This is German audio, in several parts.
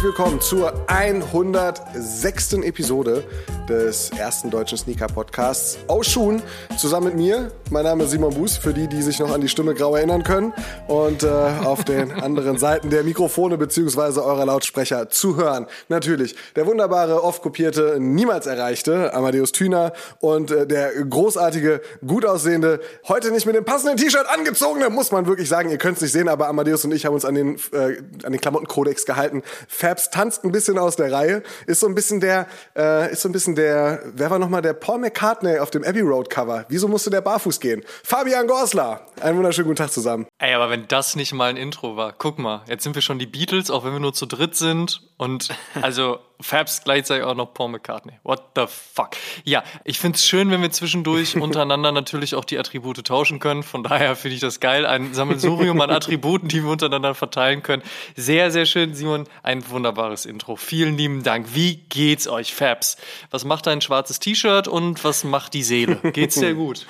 herzlich willkommen zur 106. Episode des ersten deutschen Sneaker-Podcasts aus Schuhen. Zusammen mit mir, mein Name ist Simon Buß, für die, die sich noch an die Stimme grau erinnern können. Und äh, auf den anderen Seiten der Mikrofone bzw. eurer Lautsprecher zu hören. Natürlich der wunderbare, oft kopierte, niemals erreichte Amadeus Thüner und äh, der großartige, gut aussehende, heute nicht mit dem passenden T-Shirt angezogene, muss man wirklich sagen. Ihr könnt es nicht sehen, aber Amadeus und ich haben uns an den, äh, an den Klamottenkodex gehalten. Fabs tanzt ein bisschen aus der Reihe, ist so ein bisschen der, äh, ist so ein bisschen der, wer war nochmal der Paul McCartney auf dem Abbey Road Cover? Wieso musste der barfuß gehen? Fabian Gorsler. Einen wunderschönen guten Tag zusammen. Ey, aber wenn das nicht mal ein Intro war, guck mal, jetzt sind wir schon die Beatles, auch wenn wir nur zu dritt sind und also Fabs gleichzeitig auch noch Paul McCartney. What the fuck? Ja, ich find's schön, wenn wir zwischendurch untereinander natürlich auch die Attribute tauschen können. Von daher finde ich das geil. Ein Sammelsurium an Attributen, die wir untereinander verteilen können. Sehr, sehr schön, Simon. Ein wunderbares Intro. Vielen lieben Dank. Wie geht's euch, Fabs? Was macht dein schwarzes T-Shirt und was macht die Seele? Geht's sehr gut?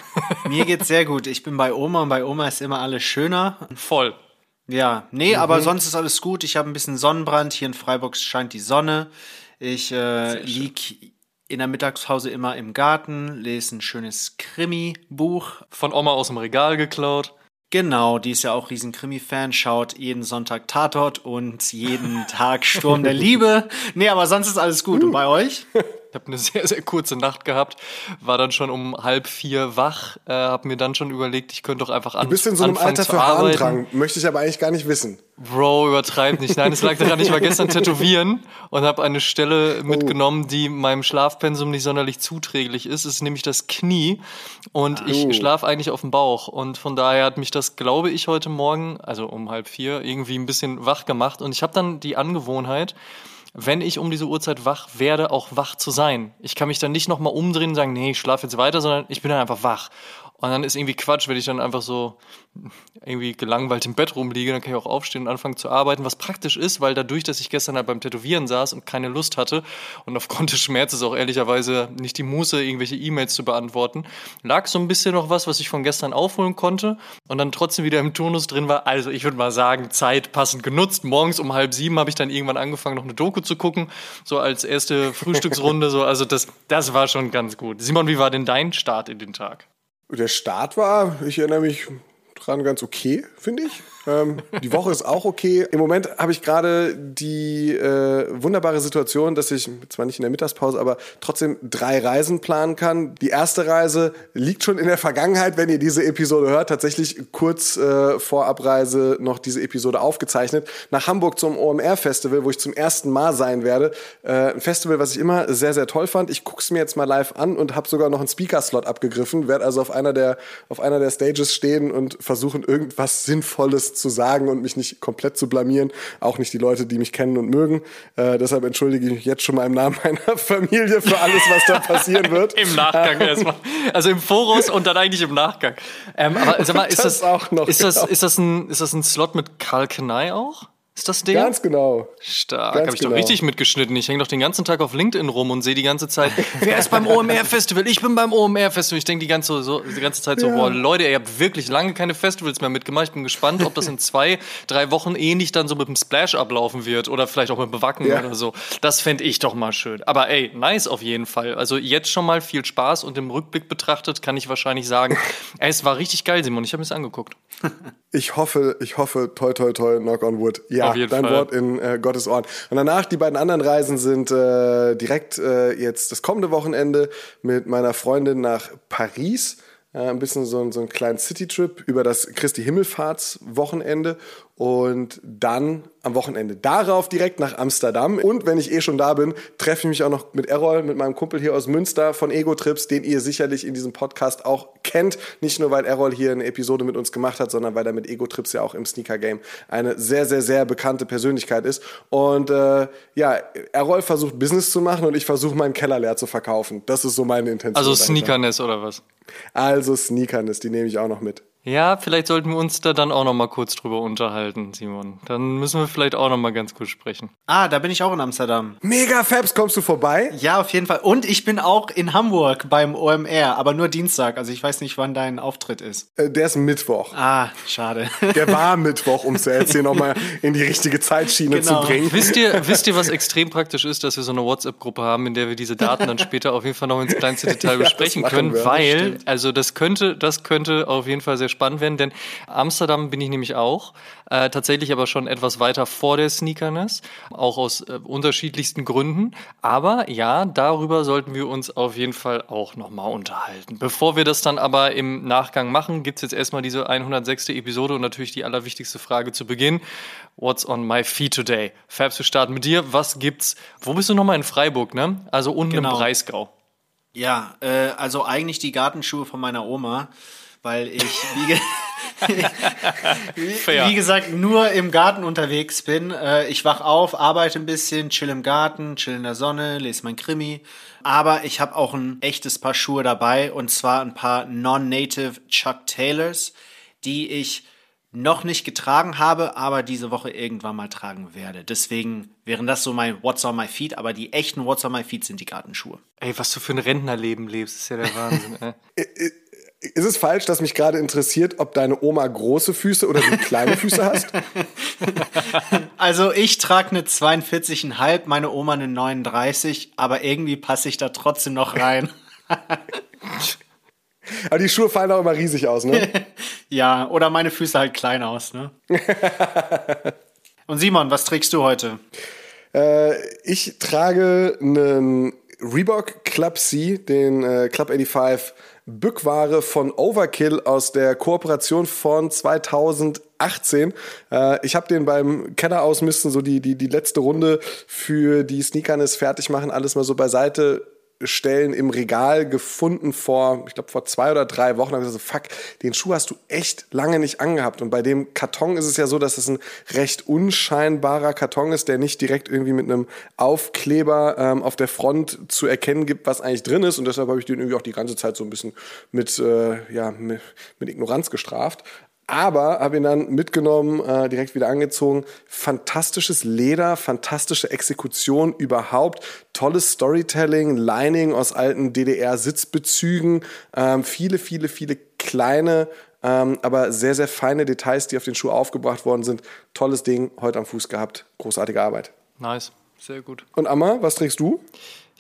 Mir geht's sehr gut. Ich bin bei Oma und bei Oma ist immer alles schöner. Voll. Ja, nee, mhm. aber sonst ist alles gut. Ich habe ein bisschen Sonnenbrand. Hier in Freiburg scheint die Sonne. Ich äh, lieg in der Mittagspause immer im Garten, lese ein schönes Krimi-Buch. Von Oma aus dem Regal geklaut. Genau, die ist ja auch riesen Krimi-Fan, schaut jeden Sonntag Tatort und jeden Tag Sturm der Liebe. Nee, aber sonst ist alles gut. Und bei euch? Ich habe eine sehr, sehr kurze Nacht gehabt, war dann schon um halb vier wach, äh, habe mir dann schon überlegt, ich könnte doch einfach anfangen. Du bist in so einem Alter für Harndrang, möchte ich aber eigentlich gar nicht wissen. Bro, übertreib nicht. Nein, es lag daran, ich war gestern tätowieren und habe eine Stelle oh. mitgenommen, die meinem Schlafpensum nicht sonderlich zuträglich ist. Es ist nämlich das Knie und ich schlafe eigentlich auf dem Bauch und von daher hat mich das, glaube ich, heute Morgen, also um halb vier, irgendwie ein bisschen wach gemacht und ich habe dann die Angewohnheit, wenn ich um diese Uhrzeit wach werde, auch wach zu sein. Ich kann mich dann nicht nochmal umdrehen und sagen, nee, ich schlafe jetzt weiter, sondern ich bin dann einfach wach. Und dann ist irgendwie Quatsch, wenn ich dann einfach so irgendwie gelangweilt im Bett rumliege, dann kann ich auch aufstehen und anfangen zu arbeiten, was praktisch ist, weil dadurch, dass ich gestern halt beim Tätowieren saß und keine Lust hatte und aufgrund des Schmerzes auch ehrlicherweise nicht die Muße, irgendwelche E-Mails zu beantworten, lag so ein bisschen noch was, was ich von gestern aufholen konnte und dann trotzdem wieder im Turnus drin war. Also ich würde mal sagen, Zeit passend genutzt. Morgens um halb sieben habe ich dann irgendwann angefangen, noch eine Doku zu gucken, so als erste Frühstücksrunde. so, also das, das war schon ganz gut. Simon, wie war denn dein Start in den Tag? Der Start war, ich erinnere mich dran, ganz okay, finde ich. Ähm, die Woche ist auch okay. Im Moment habe ich gerade die äh, wunderbare Situation, dass ich zwar nicht in der Mittagspause, aber trotzdem drei Reisen planen kann. Die erste Reise liegt schon in der Vergangenheit, wenn ihr diese Episode hört. Tatsächlich kurz äh, vor Abreise noch diese Episode aufgezeichnet. Nach Hamburg zum OMR-Festival, wo ich zum ersten Mal sein werde. Äh, ein Festival, was ich immer sehr, sehr toll fand. Ich gucke es mir jetzt mal live an und habe sogar noch einen Speaker-Slot abgegriffen. Werde also auf einer der, auf einer der Stages stehen und versuchen, irgendwas Sinnvolles zu sagen und mich nicht komplett zu blamieren. Auch nicht die Leute, die mich kennen und mögen. Äh, deshalb entschuldige ich mich jetzt schon mal im Namen meiner Familie für alles, was da passieren wird. Im Nachgang erstmal. Also im Voraus und dann eigentlich im Nachgang. Ähm, aber sag mal, ist das, das auch noch, ist, das, genau. ist, das ein, ist das ein Slot mit Karl Kenai auch? Ist das der? Ganz genau. Stark. Habe ich genau. doch richtig mitgeschnitten. Ich hänge doch den ganzen Tag auf LinkedIn rum und sehe die ganze Zeit, wer ist beim OMR-Festival? Ich bin beim OMR-Festival. Ich denke die ganze, so, die ganze Zeit so, ja. boah, Leute, ihr habt wirklich lange keine Festivals mehr mitgemacht. Ich bin gespannt, ob das in zwei, drei Wochen ähnlich dann so mit dem Splash ablaufen wird oder vielleicht auch mit Bewacken ja. oder so. Das fände ich doch mal schön. Aber ey, nice auf jeden Fall. Also jetzt schon mal viel Spaß und im Rückblick betrachtet kann ich wahrscheinlich sagen, ey, es war richtig geil, Simon. Ich habe mir es angeguckt. Ich hoffe, ich hoffe, toi, toi, toi, knock on wood. Ja, dein Fall. Wort in äh, Gottes Ohren. Und danach, die beiden anderen Reisen sind äh, direkt äh, jetzt das kommende Wochenende mit meiner Freundin nach Paris. Äh, ein bisschen so, so einen kleinen City-Trip über das Christi Himmelfahrtswochenende und dann am Wochenende darauf direkt nach Amsterdam. Und wenn ich eh schon da bin, treffe ich mich auch noch mit Errol, mit meinem Kumpel hier aus Münster von Ego Trips, den ihr sicherlich in diesem Podcast auch kennt. Nicht nur, weil Errol hier eine Episode mit uns gemacht hat, sondern weil er mit Ego Trips ja auch im Sneaker Game eine sehr, sehr, sehr bekannte Persönlichkeit ist. Und äh, ja, Errol versucht Business zu machen und ich versuche meinen Keller leer zu verkaufen. Das ist so meine Intention. Also Sneakerness oder was? Also Sneakerness, die nehme ich auch noch mit. Ja, vielleicht sollten wir uns da dann auch noch mal kurz drüber unterhalten, Simon. Dann müssen wir vielleicht auch noch mal ganz kurz sprechen. Ah, da bin ich auch in Amsterdam. Mega Fabs, kommst du vorbei? Ja, auf jeden Fall. Und ich bin auch in Hamburg beim OMR, aber nur Dienstag. Also ich weiß nicht, wann dein Auftritt ist. Äh, der ist Mittwoch. Ah, schade. Der war Mittwoch, um es jetzt hier noch mal in die richtige Zeitschiene genau. zu bringen. Wisst ihr, wisst ihr, was extrem praktisch ist, dass wir so eine WhatsApp-Gruppe haben, in der wir diese Daten dann später auf jeden Fall noch ins kleinste Detail besprechen ja, können, wir, weil, also das könnte, das könnte auf jeden Fall sehr spannend werden, denn Amsterdam bin ich nämlich auch, äh, tatsächlich aber schon etwas weiter vor der Sneakerness, auch aus äh, unterschiedlichsten Gründen. Aber ja, darüber sollten wir uns auf jeden Fall auch nochmal unterhalten. Bevor wir das dann aber im Nachgang machen, gibt's jetzt erstmal diese 106. Episode und natürlich die allerwichtigste Frage zu Beginn. What's on my feet today? Fabs, wir starten mit dir. Was gibt's? Wo bist du nochmal in Freiburg, ne? Also unten genau. im Breisgau. Ja, äh, also eigentlich die Gartenschuhe von meiner Oma weil ich, wie, wie, wie, gesagt, nur im Garten unterwegs bin. Äh, ich wach auf, arbeite ein bisschen, chill im Garten, chill in der Sonne, lese mein Krimi. Aber ich habe auch ein echtes Paar Schuhe dabei und zwar ein paar Non-Native Chuck Taylors, die ich noch nicht getragen habe, aber diese Woche irgendwann mal tragen werde. Deswegen wären das so mein What's on my feet, aber die echten What's on my feet sind die Gartenschuhe. Ey, was du für ein Rentnerleben lebst, ist ja der Wahnsinn. Ist es falsch, dass mich gerade interessiert, ob deine Oma große Füße oder du kleine Füße hast? Also ich trage eine 42,5, meine Oma eine 39, aber irgendwie passe ich da trotzdem noch rein. aber die Schuhe fallen auch immer riesig aus, ne? ja, oder meine Füße halt klein aus, ne? Und Simon, was trägst du heute? Äh, ich trage einen Reebok Club C, den äh, Club 85 Bückware von Overkill aus der Kooperation von 2018. Äh, ich habe den beim Keller ausmisten, so die, die, die letzte Runde für die Sneakerness fertig machen, alles mal so beiseite Stellen im Regal gefunden vor, ich glaube vor zwei oder drei Wochen. Da habe ich gesagt, fuck, den Schuh hast du echt lange nicht angehabt. Und bei dem Karton ist es ja so, dass es ein recht unscheinbarer Karton ist, der nicht direkt irgendwie mit einem Aufkleber ähm, auf der Front zu erkennen gibt, was eigentlich drin ist. Und deshalb habe ich den irgendwie auch die ganze Zeit so ein bisschen mit, äh, ja, mit, mit Ignoranz gestraft aber habe ihn dann mitgenommen, äh, direkt wieder angezogen. Fantastisches Leder, fantastische Exekution überhaupt, tolles Storytelling, Lining aus alten DDR-Sitzbezügen, ähm, viele, viele, viele kleine, ähm, aber sehr, sehr feine Details, die auf den Schuh aufgebracht worden sind. Tolles Ding, heute am Fuß gehabt, großartige Arbeit. Nice, sehr gut. Und Amma, was trägst du?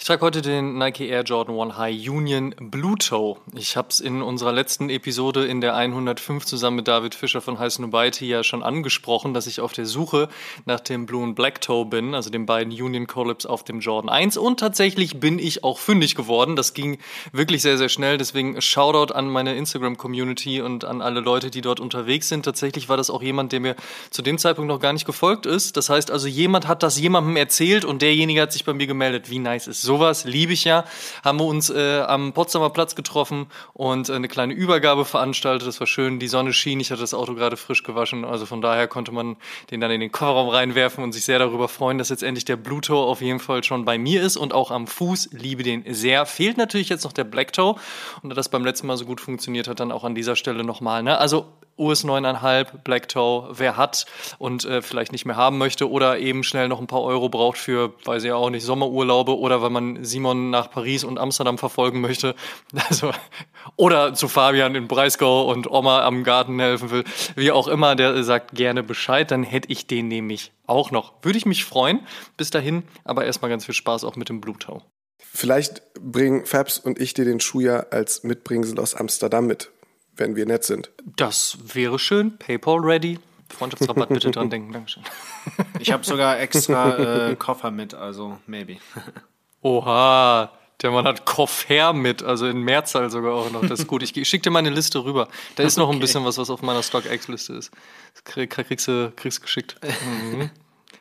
Ich trage heute den Nike Air Jordan 1 High Union Blue Toe. Ich habe es in unserer letzten Episode in der 105 zusammen mit David Fischer von High Snobiety ja schon angesprochen, dass ich auf der Suche nach dem Blue und Black Toe bin, also den beiden Union Collabs auf dem Jordan 1. Und tatsächlich bin ich auch fündig geworden. Das ging wirklich sehr, sehr schnell. Deswegen Shoutout an meine Instagram-Community und an alle Leute, die dort unterwegs sind. Tatsächlich war das auch jemand, der mir zu dem Zeitpunkt noch gar nicht gefolgt ist. Das heißt also, jemand hat das jemandem erzählt und derjenige hat sich bei mir gemeldet. Wie nice ist sowas liebe ich ja. Haben wir uns äh, am Potsdamer Platz getroffen und äh, eine kleine Übergabe veranstaltet. Das war schön. Die Sonne schien. Ich hatte das Auto gerade frisch gewaschen. Also von daher konnte man den dann in den Kofferraum reinwerfen und sich sehr darüber freuen, dass jetzt endlich der Blue Toe auf jeden Fall schon bei mir ist und auch am Fuß. Liebe den sehr. Fehlt natürlich jetzt noch der Black Toe. Und da das beim letzten Mal so gut funktioniert hat, dann auch an dieser Stelle nochmal. Ne? Also US 9,5, Black Toe, wer hat und äh, vielleicht nicht mehr haben möchte oder eben schnell noch ein paar Euro braucht für, weiß ich auch nicht, Sommerurlaube oder weil man Simon nach Paris und Amsterdam verfolgen möchte. Also, oder zu Fabian in Breisgau und Oma am Garten helfen will. Wie auch immer, der sagt gerne Bescheid, dann hätte ich den nämlich auch noch. Würde ich mich freuen. Bis dahin, aber erstmal ganz viel Spaß auch mit dem Blue Toe. Vielleicht bringen Fabs und ich dir den Schuh ja als Mitbringsel aus Amsterdam mit wenn wir nett sind. Das wäre schön. PayPal ready. Freundschaftsrabatt bitte dran denken. Dankeschön. Ich habe sogar extra äh, Koffer mit, also maybe. Oha, der Mann hat Koffer mit, also in Mehrzahl sogar auch noch. Das ist gut. Ich schicke dir meine Liste rüber. Da ist noch okay. ein bisschen was, was auf meiner StockX-Liste ist. Das kriegst du kriegst geschickt. Mhm.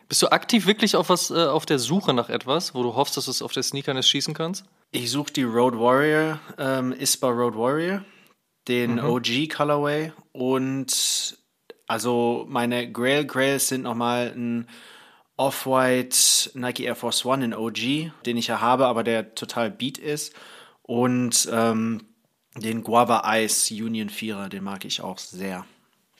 Bist du aktiv wirklich auf was, äh, auf der Suche nach etwas, wo du hoffst, dass du es auf der Sneakerness schießen kannst? Ich suche die Road Warrior, ähm, ISPA Road Warrior den mhm. OG Colorway und also meine Grail Grails sind nochmal ein Off-White Nike Air Force One in OG, den ich ja habe, aber der total beat ist. Und ähm, Den Guava Ice Union 4er, den mag ich auch sehr.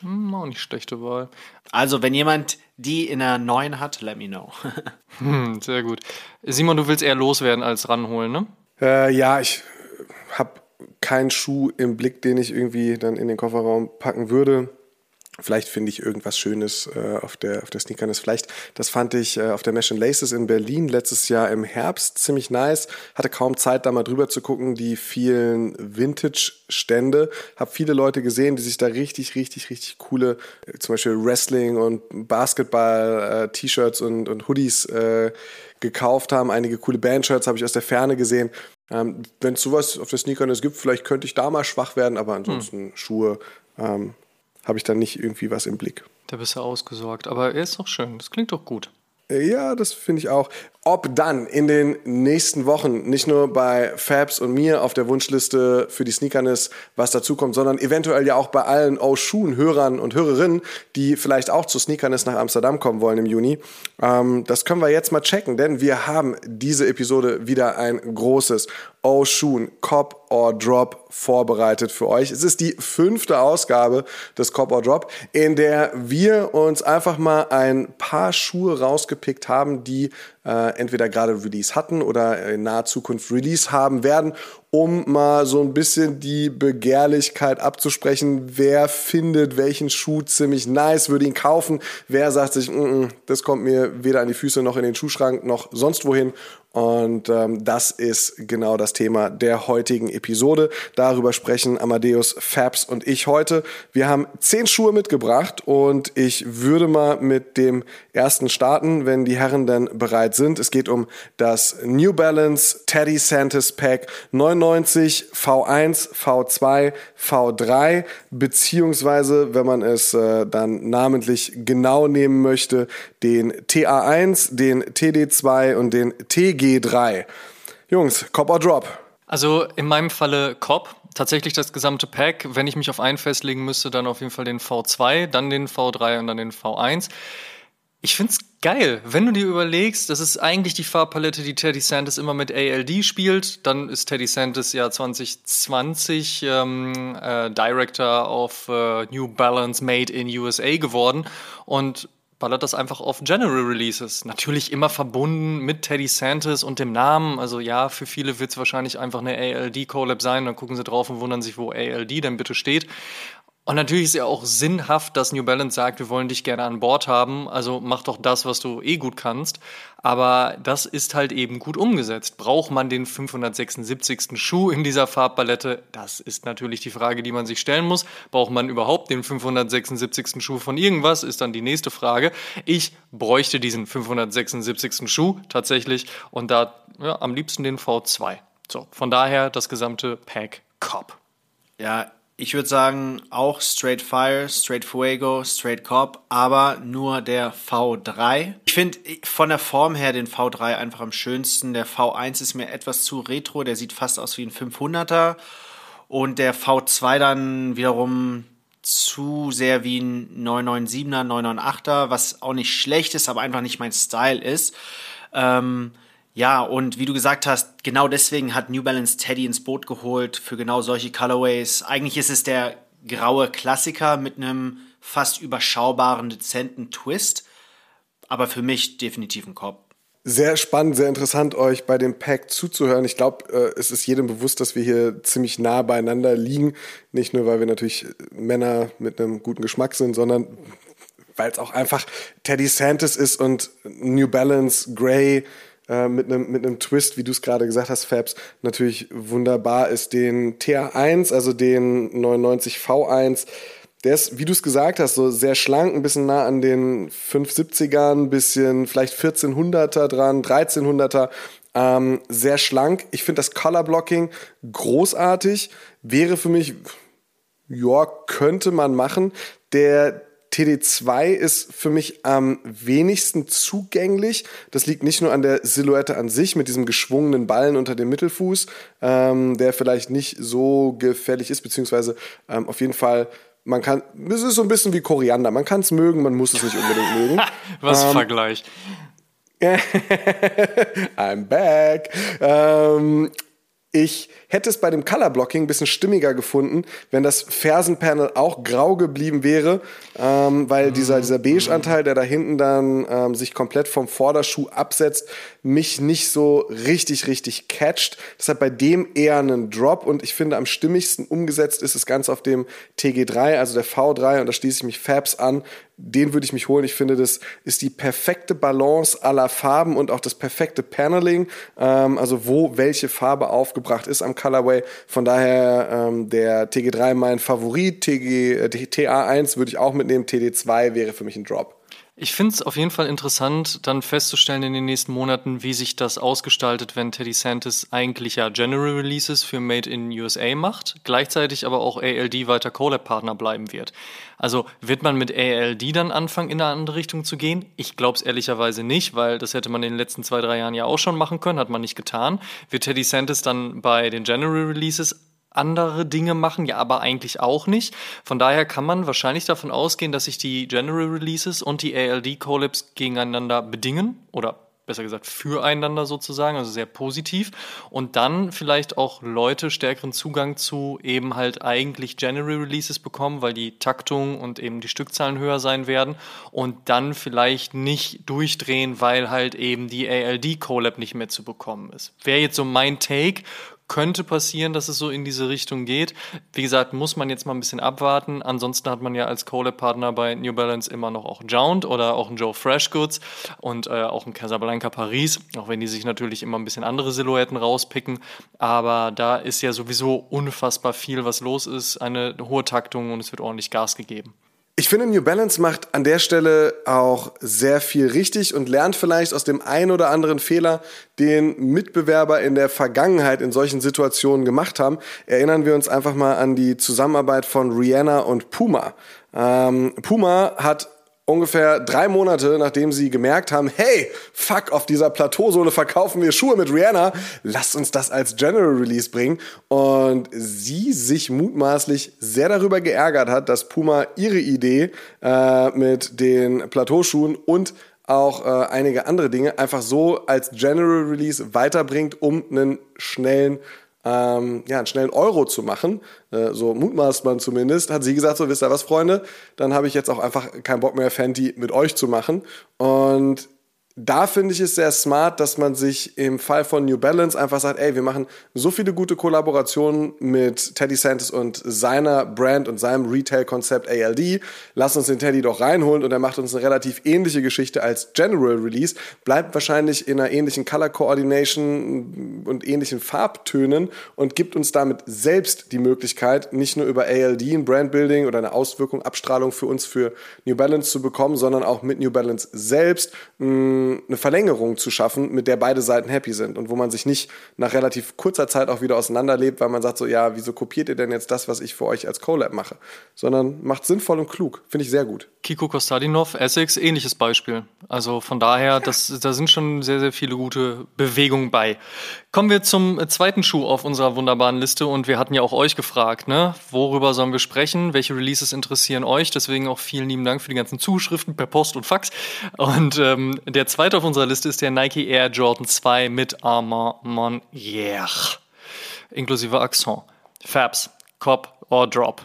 Hm, auch nicht schlechte Wahl. Also, wenn jemand die in der neuen hat, let me know. hm, sehr gut. Simon, du willst eher loswerden als ranholen, ne? Äh, ja, ich habe keinen Schuh im Blick, den ich irgendwie dann in den Kofferraum packen würde. Vielleicht finde ich irgendwas Schönes äh, auf der, auf der Sneakerness. Vielleicht, das fand ich äh, auf der Mesh Laces in Berlin letztes Jahr im Herbst ziemlich nice. Hatte kaum Zeit, da mal drüber zu gucken, die vielen Vintage-Stände. Hab viele Leute gesehen, die sich da richtig, richtig, richtig coole, äh, zum Beispiel Wrestling und Basketball-T-Shirts äh, und, und Hoodies äh, gekauft haben. Einige coole Bandshirts habe ich aus der Ferne gesehen. Ähm, Wenn es sowas auf der Sneakerness gibt, vielleicht könnte ich da mal schwach werden, aber ansonsten hm. Schuhe ähm, habe ich dann nicht irgendwie was im Blick. Da bist du ausgesorgt. Aber er ist doch schön. Das klingt doch gut. Ja, das finde ich auch. Ob dann in den nächsten Wochen nicht nur bei Fabs und mir auf der Wunschliste für die Sneakerness was dazukommt, sondern eventuell ja auch bei allen O-Schuhen-Hörern und Hörerinnen, die vielleicht auch zu Sneakerness nach Amsterdam kommen wollen im Juni. Ähm, das können wir jetzt mal checken, denn wir haben diese Episode wieder ein großes O-Schuhen Cop or Drop vorbereitet für euch. Es ist die fünfte Ausgabe des Cop or Drop, in der wir uns einfach mal ein paar Schuhe rausgepickt haben, die äh, entweder gerade Release hatten oder in naher Zukunft Release haben werden, um mal so ein bisschen die Begehrlichkeit abzusprechen. Wer findet welchen Schuh ziemlich nice, würde ihn kaufen. Wer sagt sich, mm -mm, das kommt mir weder an die Füße noch in den Schuhschrank noch sonst wohin. Und ähm, das ist genau das Thema der heutigen Episode. Darüber sprechen Amadeus, Fabs und ich heute. Wir haben zehn Schuhe mitgebracht und ich würde mal mit dem ersten starten, wenn die Herren dann bereit sind. Es geht um das New Balance Teddy Santis Pack 99 V1, V2, V3, beziehungsweise, wenn man es äh, dann namentlich genau nehmen möchte, den TA1, den TD2 und den TG G3. Jungs, Cop or Drop? Also in meinem Falle Cop. Tatsächlich das gesamte Pack. Wenn ich mich auf einen festlegen müsste, dann auf jeden Fall den V2, dann den V3 und dann den V1. Ich find's geil, wenn du dir überlegst, das ist eigentlich die Farbpalette, die Teddy Santis immer mit ALD spielt. Dann ist Teddy Santis ja 2020 ähm, äh, Director of äh, New Balance Made in USA geworden. Und ballert das einfach auf General Releases. Natürlich immer verbunden mit Teddy Santis und dem Namen. Also ja, für viele wird es wahrscheinlich einfach eine ALD-Collab sein. Dann gucken sie drauf und wundern sich, wo ALD denn bitte steht. Und natürlich ist ja auch sinnhaft, dass New Balance sagt, wir wollen dich gerne an Bord haben, also mach doch das, was du eh gut kannst. Aber das ist halt eben gut umgesetzt. Braucht man den 576. Schuh in dieser Farbpalette? Das ist natürlich die Frage, die man sich stellen muss. Braucht man überhaupt den 576. Schuh von irgendwas? Ist dann die nächste Frage. Ich bräuchte diesen 576. Schuh tatsächlich und da ja, am liebsten den V2. So, von daher das gesamte Pack Cop. Ja, ich würde sagen, auch Straight Fire, Straight Fuego, Straight Cop, aber nur der V3. Ich finde von der Form her den V3 einfach am schönsten. Der V1 ist mir etwas zu retro, der sieht fast aus wie ein 500er. Und der V2 dann wiederum zu sehr wie ein 997er, 998er, was auch nicht schlecht ist, aber einfach nicht mein Style ist. Ähm, ja, und wie du gesagt hast, genau deswegen hat New Balance Teddy ins Boot geholt für genau solche Colorways. Eigentlich ist es der graue Klassiker mit einem fast überschaubaren, dezenten Twist. Aber für mich definitiv ein Kopf. Sehr spannend, sehr interessant, euch bei dem Pack zuzuhören. Ich glaube, äh, es ist jedem bewusst, dass wir hier ziemlich nah beieinander liegen. Nicht nur, weil wir natürlich Männer mit einem guten Geschmack sind, sondern weil es auch einfach Teddy Santis ist und New Balance, Grey, äh, mit einem mit einem Twist, wie du es gerade gesagt hast, Fabs, natürlich wunderbar ist. Den TA1, also den 99 V1, der ist, wie du es gesagt hast, so sehr schlank, ein bisschen nah an den 570ern, ein bisschen vielleicht 1400er dran, 1300er. Ähm, sehr schlank. Ich finde das Color Blocking großartig. Wäre für mich, ja, könnte man machen. Der TD2 ist für mich am wenigsten zugänglich. Das liegt nicht nur an der Silhouette an sich mit diesem geschwungenen Ballen unter dem Mittelfuß, ähm, der vielleicht nicht so gefährlich ist, beziehungsweise ähm, auf jeden Fall man kann, es ist so ein bisschen wie Koriander. Man kann es mögen, man muss es nicht unbedingt mögen. Was ähm, Vergleich. I'm back. Ähm, Ich hätte es bei dem Color Blocking ein bisschen stimmiger gefunden, wenn das Fersenpanel auch grau geblieben wäre, ähm, weil mhm. dieser, dieser Beige-Anteil, der da hinten dann ähm, sich komplett vom Vorderschuh absetzt, mich nicht so richtig, richtig catcht. Deshalb bei dem eher einen Drop und ich finde am stimmigsten umgesetzt ist das Ganze auf dem TG3, also der V3 und da schließe ich mich Fabs an. Den würde ich mich holen. Ich finde, das ist die perfekte Balance aller Farben und auch das perfekte Paneling, ähm, also wo welche Farbe aufgebracht ist am Colorway. Von daher ähm, der TG3 mein Favorit, TG, äh, TA1 würde ich auch mitnehmen, TD2 wäre für mich ein Drop. Ich finde es auf jeden Fall interessant, dann festzustellen in den nächsten Monaten, wie sich das ausgestaltet, wenn Teddy Santis eigentlich ja General Releases für Made in USA macht, gleichzeitig aber auch ALD weiter Collab-Partner bleiben wird. Also wird man mit ALD dann anfangen, in eine andere Richtung zu gehen? Ich glaube es ehrlicherweise nicht, weil das hätte man in den letzten zwei, drei Jahren ja auch schon machen können, hat man nicht getan. Wird Teddy Santis dann bei den General Releases andere Dinge machen, ja, aber eigentlich auch nicht. Von daher kann man wahrscheinlich davon ausgehen, dass sich die General Releases und die ALD Collabs gegeneinander bedingen oder besser gesagt füreinander sozusagen, also sehr positiv. Und dann vielleicht auch Leute stärkeren Zugang zu eben halt eigentlich General Releases bekommen, weil die Taktung und eben die Stückzahlen höher sein werden und dann vielleicht nicht durchdrehen, weil halt eben die ALD Collab nicht mehr zu bekommen ist. Wäre jetzt so mein Take könnte passieren, dass es so in diese Richtung geht. Wie gesagt, muss man jetzt mal ein bisschen abwarten. Ansonsten hat man ja als Collab-Partner bei New Balance immer noch auch Jound oder auch ein Joe Freshgoods und äh, auch ein Casablanca Paris, auch wenn die sich natürlich immer ein bisschen andere Silhouetten rauspicken. Aber da ist ja sowieso unfassbar viel, was los ist, eine hohe Taktung und es wird ordentlich Gas gegeben. Ich finde, New Balance macht an der Stelle auch sehr viel richtig und lernt vielleicht aus dem ein oder anderen Fehler, den Mitbewerber in der Vergangenheit in solchen Situationen gemacht haben. Erinnern wir uns einfach mal an die Zusammenarbeit von Rihanna und Puma. Ähm, Puma hat ungefähr drei Monate, nachdem sie gemerkt haben, hey, fuck, auf dieser Plateausohle verkaufen wir Schuhe mit Rihanna, lasst uns das als General Release bringen. Und sie sich mutmaßlich sehr darüber geärgert hat, dass Puma ihre Idee äh, mit den Plateauschuhen und auch äh, einige andere Dinge einfach so als General Release weiterbringt, um einen schnellen ähm, ja, einen schnellen Euro zu machen, äh, so mutmaßt man zumindest, hat sie gesagt, so wisst ihr was, Freunde, dann habe ich jetzt auch einfach keinen Bock mehr, Fenty mit euch zu machen. Und da finde ich es sehr smart, dass man sich im Fall von New Balance einfach sagt, ey, wir machen so viele gute Kollaborationen mit Teddy Santis und seiner Brand und seinem Retail-Konzept ALD. Lass uns den Teddy doch reinholen und er macht uns eine relativ ähnliche Geschichte als General Release. Bleibt wahrscheinlich in einer ähnlichen Color Coordination und ähnlichen Farbtönen und gibt uns damit selbst die Möglichkeit, nicht nur über ALD ein Brandbuilding oder eine Auswirkung, Abstrahlung für uns für New Balance zu bekommen, sondern auch mit New Balance selbst mh, eine Verlängerung zu schaffen, mit der beide Seiten happy sind und wo man sich nicht nach relativ kurzer Zeit auch wieder auseinanderlebt, weil man sagt so, ja, wieso kopiert ihr denn jetzt das, was ich für euch als Collab mache? Sondern macht sinnvoll und klug. Finde ich sehr gut. Kiko Kostadinov, Essex, ähnliches Beispiel. Also von daher, das, da sind schon sehr, sehr viele gute Bewegungen bei. Kommen wir zum zweiten Schuh auf unserer wunderbaren Liste und wir hatten ja auch euch gefragt, ne? Worüber sollen wir sprechen? Welche Releases interessieren euch? Deswegen auch vielen lieben Dank für die ganzen Zuschriften per Post und Fax. Und ähm, der zweite auf unserer Liste ist der Nike Air Jordan 2 mit Armand Monnier. Inklusive Accent. Fabs, Cop or Drop.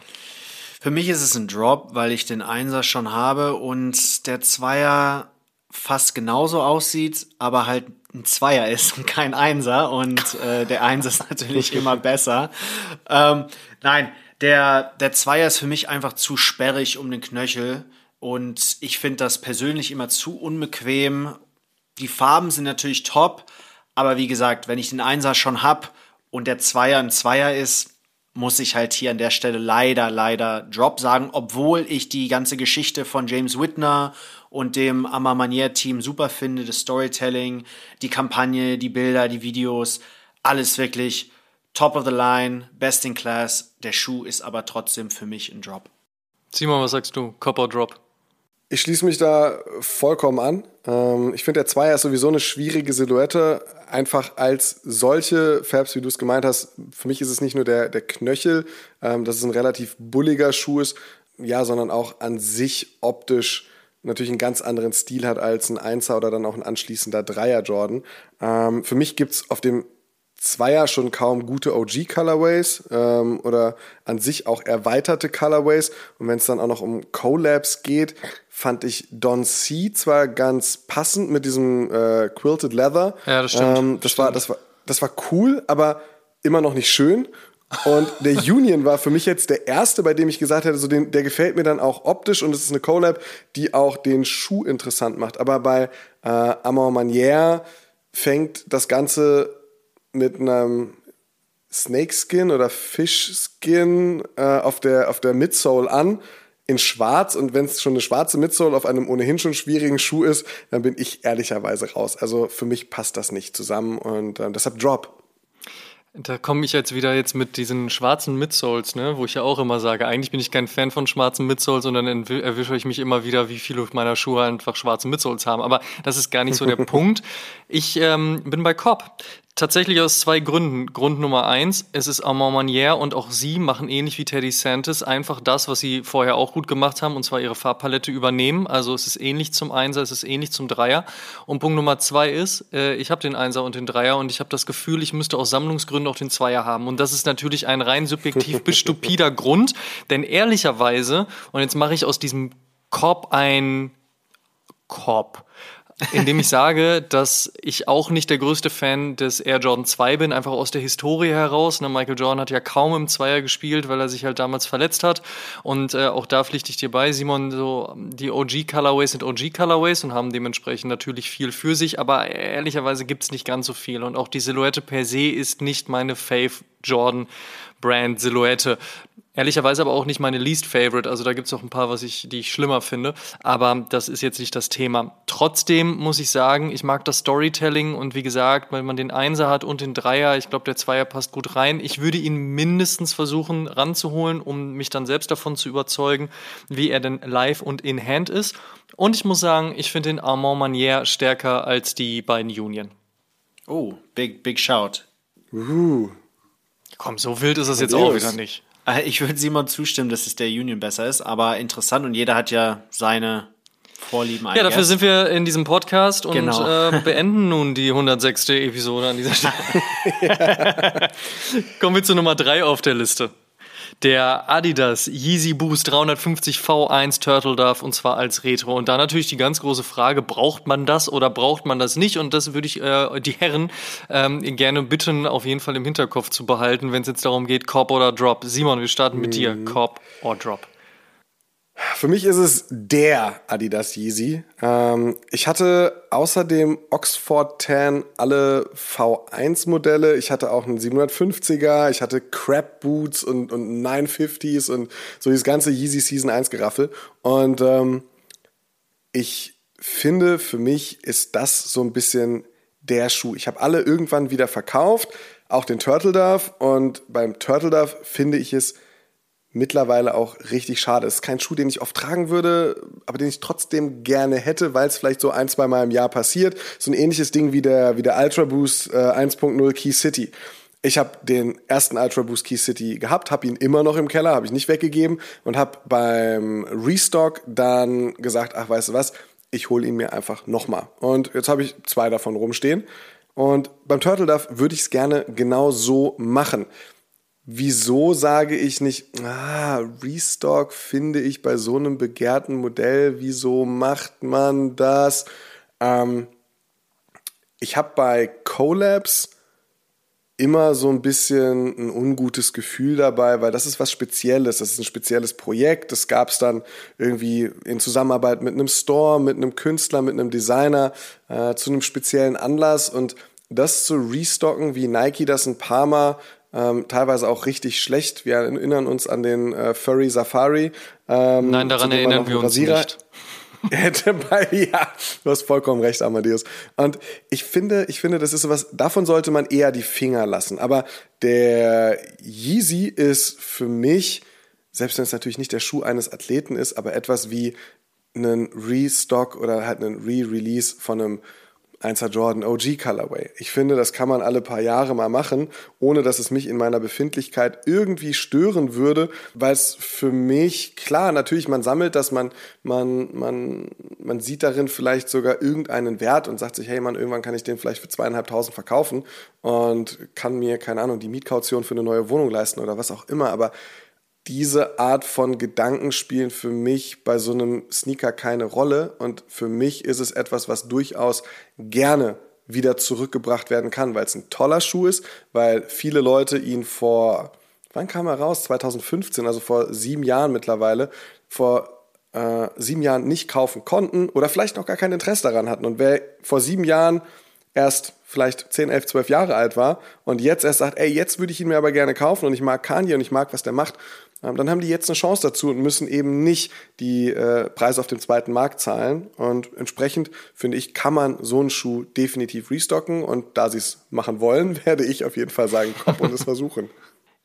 Für mich ist es ein Drop, weil ich den Einser schon habe und der Zweier fast genauso aussieht, aber halt ein Zweier ist und kein Einser und äh, der Einser ist natürlich immer besser. Ähm, nein, der, der Zweier ist für mich einfach zu sperrig um den Knöchel und ich finde das persönlich immer zu unbequem. Die Farben sind natürlich top, aber wie gesagt, wenn ich den Einser schon hab und der Zweier ein Zweier ist, muss ich halt hier an der Stelle leider, leider Drop sagen, obwohl ich die ganze Geschichte von James Whitner und dem Amamanier-Team super finde, das Storytelling, die Kampagne, die Bilder, die Videos, alles wirklich top of the line, best in class. Der Schuh ist aber trotzdem für mich ein Drop. Simon, was sagst du? Copper Drop? Ich schließe mich da vollkommen an. Ähm, ich finde, der Zweier ist sowieso eine schwierige Silhouette. Einfach als solche Fabs, wie du es gemeint hast, für mich ist es nicht nur der, der Knöchel, ähm, dass es ein relativ bulliger Schuh ist, ja, sondern auch an sich optisch natürlich einen ganz anderen Stil hat als ein Einser oder dann auch ein anschließender Dreier Jordan. Ähm, für mich gibt es auf dem Zweier schon kaum gute OG-Colorways ähm, oder an sich auch erweiterte Colorways. Und wenn es dann auch noch um Collabs geht, fand ich Don C zwar ganz passend mit diesem äh, Quilted Leather. Ja, das stimmt. Ähm, das, das war, stimmt. das, war, das war cool, aber immer noch nicht schön. Und der Union war für mich jetzt der erste, bei dem ich gesagt hätte, so den, der gefällt mir dann auch optisch und es ist eine Collab, die auch den Schuh interessant macht. Aber bei äh, Amor Manière fängt das Ganze mit einem Snakeskin oder Fishskin äh, auf der, auf der Midsole an in schwarz und wenn es schon eine schwarze Midsole auf einem ohnehin schon schwierigen Schuh ist, dann bin ich ehrlicherweise raus. Also für mich passt das nicht zusammen und äh, deshalb Drop. Da komme ich jetzt wieder jetzt mit diesen schwarzen Midsoles, ne, wo ich ja auch immer sage, eigentlich bin ich kein Fan von schwarzen Midsoles und dann erwische ich mich immer wieder, wie viele meiner Schuhe einfach schwarze Midsoles haben. Aber das ist gar nicht so der Punkt. Ich ähm, bin bei Cobb. Tatsächlich aus zwei Gründen. Grund Nummer eins, es ist Armand Manière und auch sie machen ähnlich wie Teddy Santis einfach das, was sie vorher auch gut gemacht haben, und zwar ihre Farbpalette übernehmen. Also es ist ähnlich zum Einser, es ist ähnlich zum Dreier. Und Punkt Nummer zwei ist, äh, ich habe den Einser und den Dreier und ich habe das Gefühl, ich müsste aus Sammlungsgründen auch den Zweier haben. Und das ist natürlich ein rein subjektiv bis stupider Grund, denn ehrlicherweise, und jetzt mache ich aus diesem Korb ein Korb indem ich sage, dass ich auch nicht der größte Fan des Air Jordan 2 bin, einfach aus der Historie heraus. Ne, Michael Jordan hat ja kaum im Zweier gespielt, weil er sich halt damals verletzt hat. Und äh, auch da pflichte ich dir bei, Simon, so die OG Colorways sind OG Colorways und haben dementsprechend natürlich viel für sich, aber ehrlicherweise gibt's nicht ganz so viel. Und auch die Silhouette per se ist nicht meine Fave Jordan Brand Silhouette. Ehrlicherweise aber auch nicht meine least favorite. Also da gibt es auch ein paar, was ich, die ich schlimmer finde. Aber das ist jetzt nicht das Thema. Trotzdem muss ich sagen, ich mag das Storytelling und wie gesagt, weil man den Einser hat und den Dreier, ich glaube, der Zweier passt gut rein. Ich würde ihn mindestens versuchen ranzuholen, um mich dann selbst davon zu überzeugen, wie er denn live und in Hand ist. Und ich muss sagen, ich finde den Armand Manier stärker als die beiden Union. Oh, big, big shout. Uh. Komm, so wild ist es jetzt auch wieder nicht. Äh, ich würde Simon zustimmen, dass es der Union besser ist, aber interessant und jeder hat ja seine Vorlieben. Ja, dafür sind wir in diesem Podcast und Genau. äh, beenden nun die 106. Episode an dieser Stelle. Kommen wir zu Nummer 3 auf der Liste. Der Adidas Yeezy Boost 350 V1 Turtle Dove und zwar als Retro. Und da natürlich die ganz große Frage, braucht man das oder braucht man das nicht? Und das würde ich äh, die Herren ähm, gerne bitten, auf jeden Fall im Hinterkopf zu behalten, wenn es jetzt darum geht, Cop oder Drop. Simon, wir starten mit dir. Cop or Drop? Für mich ist es der Adidas Yeezy. Ähm, ich hatte außerdem Oxford Tan alle V1-Modelle. Ich hatte auch einen 750er, ich hatte Crab Boots und, und 950s und so dieses ganze Yeezy Season 1 Geraffel. Und ähm, ich finde, für mich ist das so ein bisschen der Schuh. Ich habe alle irgendwann wieder verkauft, auch den Turtle Dove. Und beim Turtle Dove finde ich es mittlerweile auch richtig schade. Es ist kein Schuh, den ich oft tragen würde, aber den ich trotzdem gerne hätte, weil es vielleicht so ein, zwei Mal im Jahr passiert. So ein ähnliches Ding wie der, wie der Ultra Boost äh, 1.0 Key City. Ich habe den ersten Ultra Boost Key City gehabt, habe ihn immer noch im Keller, habe ich nicht weggegeben und habe beim Restock dann gesagt, ach weißt du was, ich hole ihn mir einfach nochmal. Und jetzt habe ich zwei davon rumstehen. Und beim Turtle Dove würde ich es gerne genau so machen. Wieso sage ich nicht, ah, Restock finde ich bei so einem begehrten Modell, wieso macht man das? Ähm, ich habe bei Collabs immer so ein bisschen ein ungutes Gefühl dabei, weil das ist was Spezielles, das ist ein spezielles Projekt, das gab es dann irgendwie in Zusammenarbeit mit einem Store, mit einem Künstler, mit einem Designer äh, zu einem speziellen Anlass und das zu restocken, wie Nike das ein paar Mal ähm, teilweise auch richtig schlecht. Wir erinnern uns an den äh, Furry Safari. Ähm, Nein, daran erinnern wir uns nicht. hätte bei, ja, du hast vollkommen recht, Amadeus. Und ich finde, ich finde, das ist sowas, davon sollte man eher die Finger lassen. Aber der Yeezy ist für mich, selbst wenn es natürlich nicht der Schuh eines Athleten ist, aber etwas wie einen Restock oder halt einen Re-Release von einem 1er Jordan OG Colorway. Ich finde, das kann man alle paar Jahre mal machen, ohne dass es mich in meiner Befindlichkeit irgendwie stören würde, weil es für mich, klar, natürlich, man sammelt das, man, man, man, man sieht darin vielleicht sogar irgendeinen Wert und sagt sich, hey man, irgendwann kann ich den vielleicht für zweieinhalbtausend verkaufen und kann mir, keine Ahnung, die Mietkaution für eine neue Wohnung leisten oder was auch immer, aber diese Art von Gedanken spielen für mich bei so einem Sneaker keine Rolle. Und für mich ist es etwas, was durchaus gerne wieder zurückgebracht werden kann, weil es ein toller Schuh ist, weil viele Leute ihn vor, wann kam er raus? 2015, also vor sieben Jahren mittlerweile, vor äh, sieben Jahren nicht kaufen konnten oder vielleicht noch gar kein Interesse daran hatten. Und wer vor sieben Jahren erst vielleicht 10, 11, 12 Jahre alt war und jetzt erst sagt, ey, jetzt würde ich ihn mir aber gerne kaufen und ich mag Kanye und ich mag, was der macht, dann haben die jetzt eine Chance dazu und müssen eben nicht die äh, Preise auf dem zweiten Markt zahlen. Und entsprechend finde ich, kann man so einen Schuh definitiv restocken. Und da sie es machen wollen, werde ich auf jeden Fall sagen, komm und es versuchen.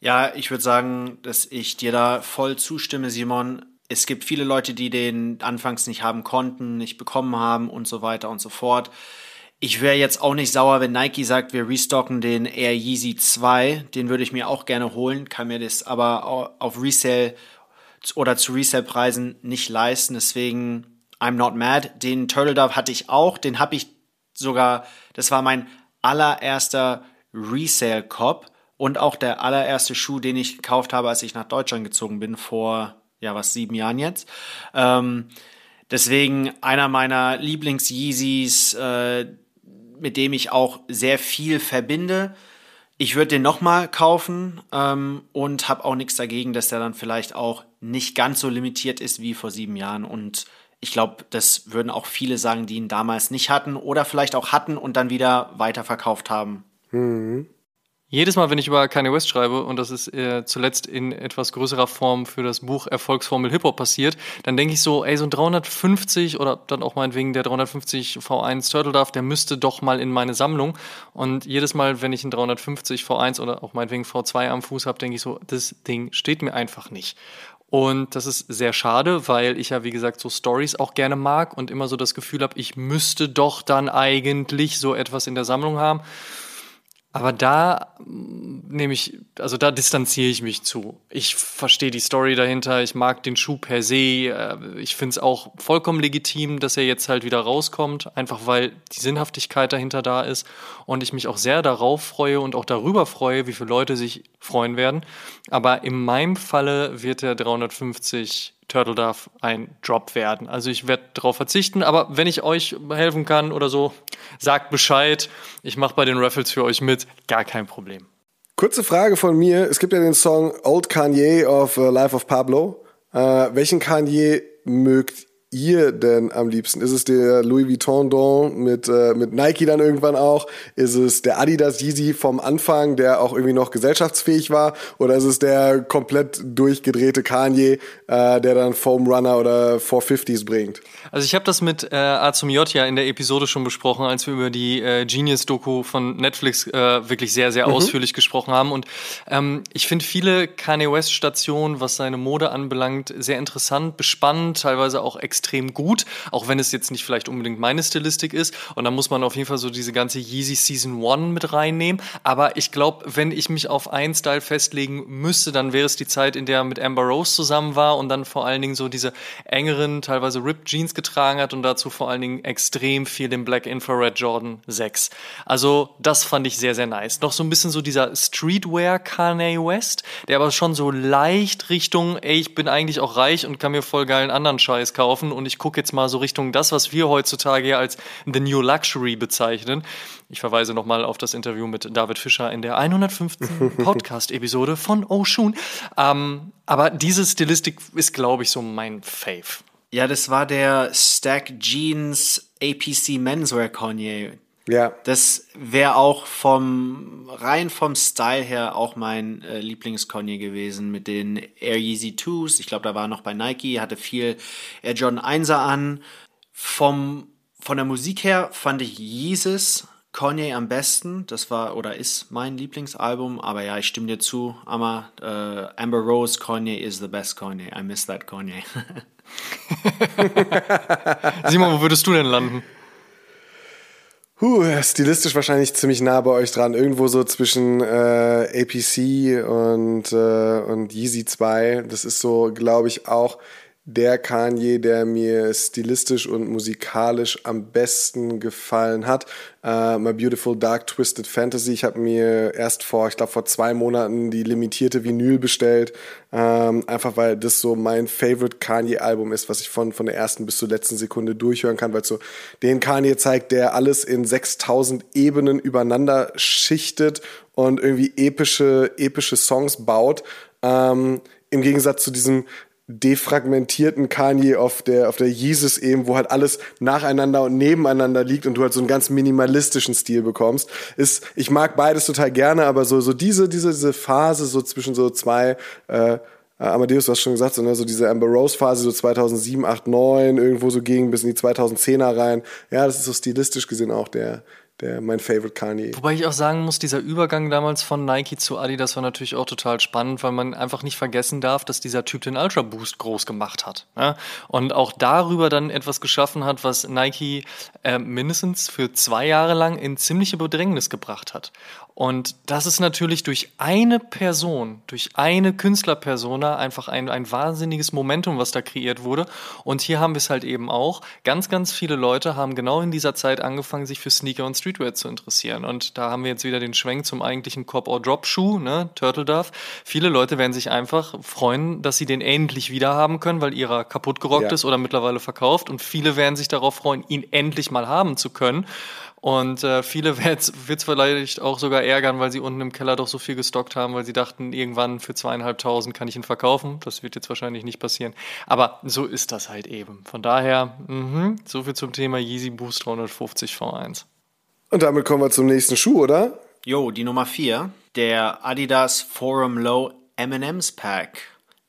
Ja, ich würde sagen, dass ich dir da voll zustimme, Simon. Es gibt viele Leute, die den anfangs nicht haben konnten, nicht bekommen haben und so weiter und so fort. Ich wäre jetzt auch nicht sauer, wenn Nike sagt, wir restocken den Air Yeezy 2. Den würde ich mir auch gerne holen, kann mir das aber auf Resale oder zu Resale-Preisen nicht leisten. Deswegen, I'm not mad. Den Turtle Dove hatte ich auch. Den habe ich sogar, das war mein allererster Resale-Cop und auch der allererste Schuh, den ich gekauft habe, als ich nach Deutschland gezogen bin, vor, ja, was, sieben Jahren jetzt. Ähm, deswegen einer meiner Lieblings-Yeezys, äh, mit dem ich auch sehr viel verbinde. Ich würde den nochmal kaufen ähm, und habe auch nichts dagegen, dass der dann vielleicht auch nicht ganz so limitiert ist wie vor sieben Jahren. Und ich glaube, das würden auch viele sagen, die ihn damals nicht hatten oder vielleicht auch hatten und dann wieder weiterverkauft haben. Mhm. Jedes Mal, wenn ich über Kanye West schreibe, und das ist äh, zuletzt in etwas größerer Form für das Buch Erfolgsformel Hip-Hop passiert, dann denke ich so, ey, so ein 350 oder dann auch meinetwegen der 350 V1 Turtle Dove, der müsste doch mal in meine Sammlung. Und jedes Mal, wenn ich ein 350 V1 oder auch meinetwegen V2 am Fuß habe, denke ich so, das Ding steht mir einfach nicht. Und das ist sehr schade, weil ich ja, wie gesagt, so Stories auch gerne mag und immer so das Gefühl habe, ich müsste doch dann eigentlich so etwas in der Sammlung haben. Aber da mm, nehme ich, also da distanziere ich mich zu. Ich verstehe die Story dahinter, ich mag den Schuh per se. Äh, ich finde es auch vollkommen legitim, dass er jetzt halt wieder rauskommt, einfach weil die Sinnhaftigkeit dahinter da ist und ich mich auch sehr darauf freue und auch darüber freue, wie viele Leute sich freuen werden. Aber in meinem Falle wird der 350 Turtle Dove ein Drop werden. Also ich werde darauf verzichten, aber wenn ich euch helfen kann oder so, sagt Bescheid. Ich mache bei den Raffles für euch mit, gar kein Problem. Kurze Frage von mir. Es gibt ja den Song Old Kanye of uh, Life of Pablo. Äh, welchen Kanye mögt ihr denn am liebsten? Ist es der Louis Vuitton Don mit, äh, mit Nike dann irgendwann auch? Ist es der Adidas Yeezy vom Anfang, der auch irgendwie noch gesellschaftsfähig war? Oder ist es der komplett durchgedrehte Kanye, äh, der dann Foam Runner oder 450s bringt? Also ich habe das mit äh, A zum J ja in der Episode schon besprochen, als wir über die äh, Genius-Doku von Netflix äh, wirklich sehr, sehr mhm. ausführlich gesprochen haben. Und ähm, ich finde viele Kanye West-Stationen, was seine Mode anbelangt, sehr interessant, bespannt, teilweise auch extrem extrem gut, auch wenn es jetzt nicht vielleicht unbedingt meine Stilistik ist. Und da muss man auf jeden Fall so diese ganze Yeezy Season 1 mit reinnehmen. Aber ich glaube, wenn ich mich auf einen Style festlegen müsste, dann wäre es die Zeit, in der er mit Amber Rose zusammen war und dann vor allen Dingen so diese engeren, teilweise Ripped Jeans getragen hat und dazu vor allen Dingen extrem viel den Black Infrared Jordan 6. Also das fand ich sehr, sehr nice. Noch so ein bisschen so dieser Streetwear Kanye West, der aber schon so leicht Richtung, ey, ich bin eigentlich auch reich und kann mir voll geilen anderen Scheiß kaufen kaufen und ich gucke jetzt mal so Richtung das, was wir heutzutage als The New Luxury bezeichnen. Ich verweise nochmal auf das Interview mit David Fischer in der 115. Podcast-Episode von Oshun. Ähm, aber diese Stilistik ist, glaube ich, so mein Fave. Ja, das war der Stack Jeans APC Menswear Kanye. Ja. Das wäre auch vom rein vom Style her auch mein äh, Lieblings-Kanye gewesen mit den Air Yeezy 2s. Ich glaube, da war noch bei Nike, hatte viel Air Jordan 1er an. Vom von der Musik her fand ich Yeezus Kanye am besten. Das war oder ist mein Lieblingsalbum. Aber ja, ich stimme dir zu, Amma. Äh, Amber Rose Kanye is the best Kanye. I miss that Kanye. Simon, wo würdest du denn landen? Huh, stilistisch wahrscheinlich ziemlich nah bei euch dran. Irgendwo so zwischen äh, APC und, äh, und Yeezy 2. Das ist so, glaube ich, auch der Kanye, der mir stilistisch und musikalisch am besten gefallen hat. Uh, My Beautiful Dark Twisted Fantasy. Ich habe mir erst vor, ich glaube vor zwei Monaten die limitierte Vinyl bestellt, ähm, einfach weil das so mein Favorite Kanye-Album ist, was ich von von der ersten bis zur letzten Sekunde durchhören kann, weil so den Kanye zeigt, der alles in 6000 Ebenen übereinander schichtet und irgendwie epische epische Songs baut. Ähm, Im Gegensatz zu diesem defragmentierten Kanye auf der, auf der Jesus eben, wo halt alles nacheinander und nebeneinander liegt und du halt so einen ganz minimalistischen Stil bekommst, ist, ich mag beides total gerne, aber so, so diese, diese, diese Phase so zwischen so zwei, äh, Amadeus, du hast schon gesagt, so, ne, so diese Amber Rose Phase, so 2007, 8, 9, irgendwo so ging bis in die 2010er rein. Ja, das ist so stilistisch gesehen auch der, der mein Favorite Kanye. Wobei ich auch sagen muss, dieser Übergang damals von Nike zu Adidas war natürlich auch total spannend, weil man einfach nicht vergessen darf, dass dieser Typ den Ultra Boost groß gemacht hat. Ja? Und auch darüber dann etwas geschaffen hat, was Nike äh, mindestens für zwei Jahre lang in ziemliche Bedrängnis gebracht hat. Und das ist natürlich durch eine Person, durch eine Künstlerpersona einfach ein, ein wahnsinniges Momentum, was da kreiert wurde. Und hier haben wir es halt eben auch. Ganz, ganz viele Leute haben genau in dieser Zeit angefangen, sich für Sneaker und Streetwear zu interessieren. Und da haben wir jetzt wieder den Schwenk zum eigentlichen Cop-or-Drop-Schuh, ne, Turtle Dove. Viele Leute werden sich einfach freuen, dass sie den endlich wieder haben können, weil ihrer kaputt gerockt ja. ist oder mittlerweile verkauft. Und viele werden sich darauf freuen, ihn endlich mal haben zu können. Und äh, viele wird es vielleicht auch sogar ärgern, weil sie unten im Keller doch so viel gestockt haben, weil sie dachten, irgendwann für zweieinhalbtausend kann ich ihn verkaufen. Das wird jetzt wahrscheinlich nicht passieren. Aber so ist das halt eben. Von daher, mh, so viel zum Thema Yeezy Boost 350 V1. Und damit kommen wir zum nächsten Schuh, oder? Jo, die Nummer 4, der Adidas Forum Low M&M's Pack.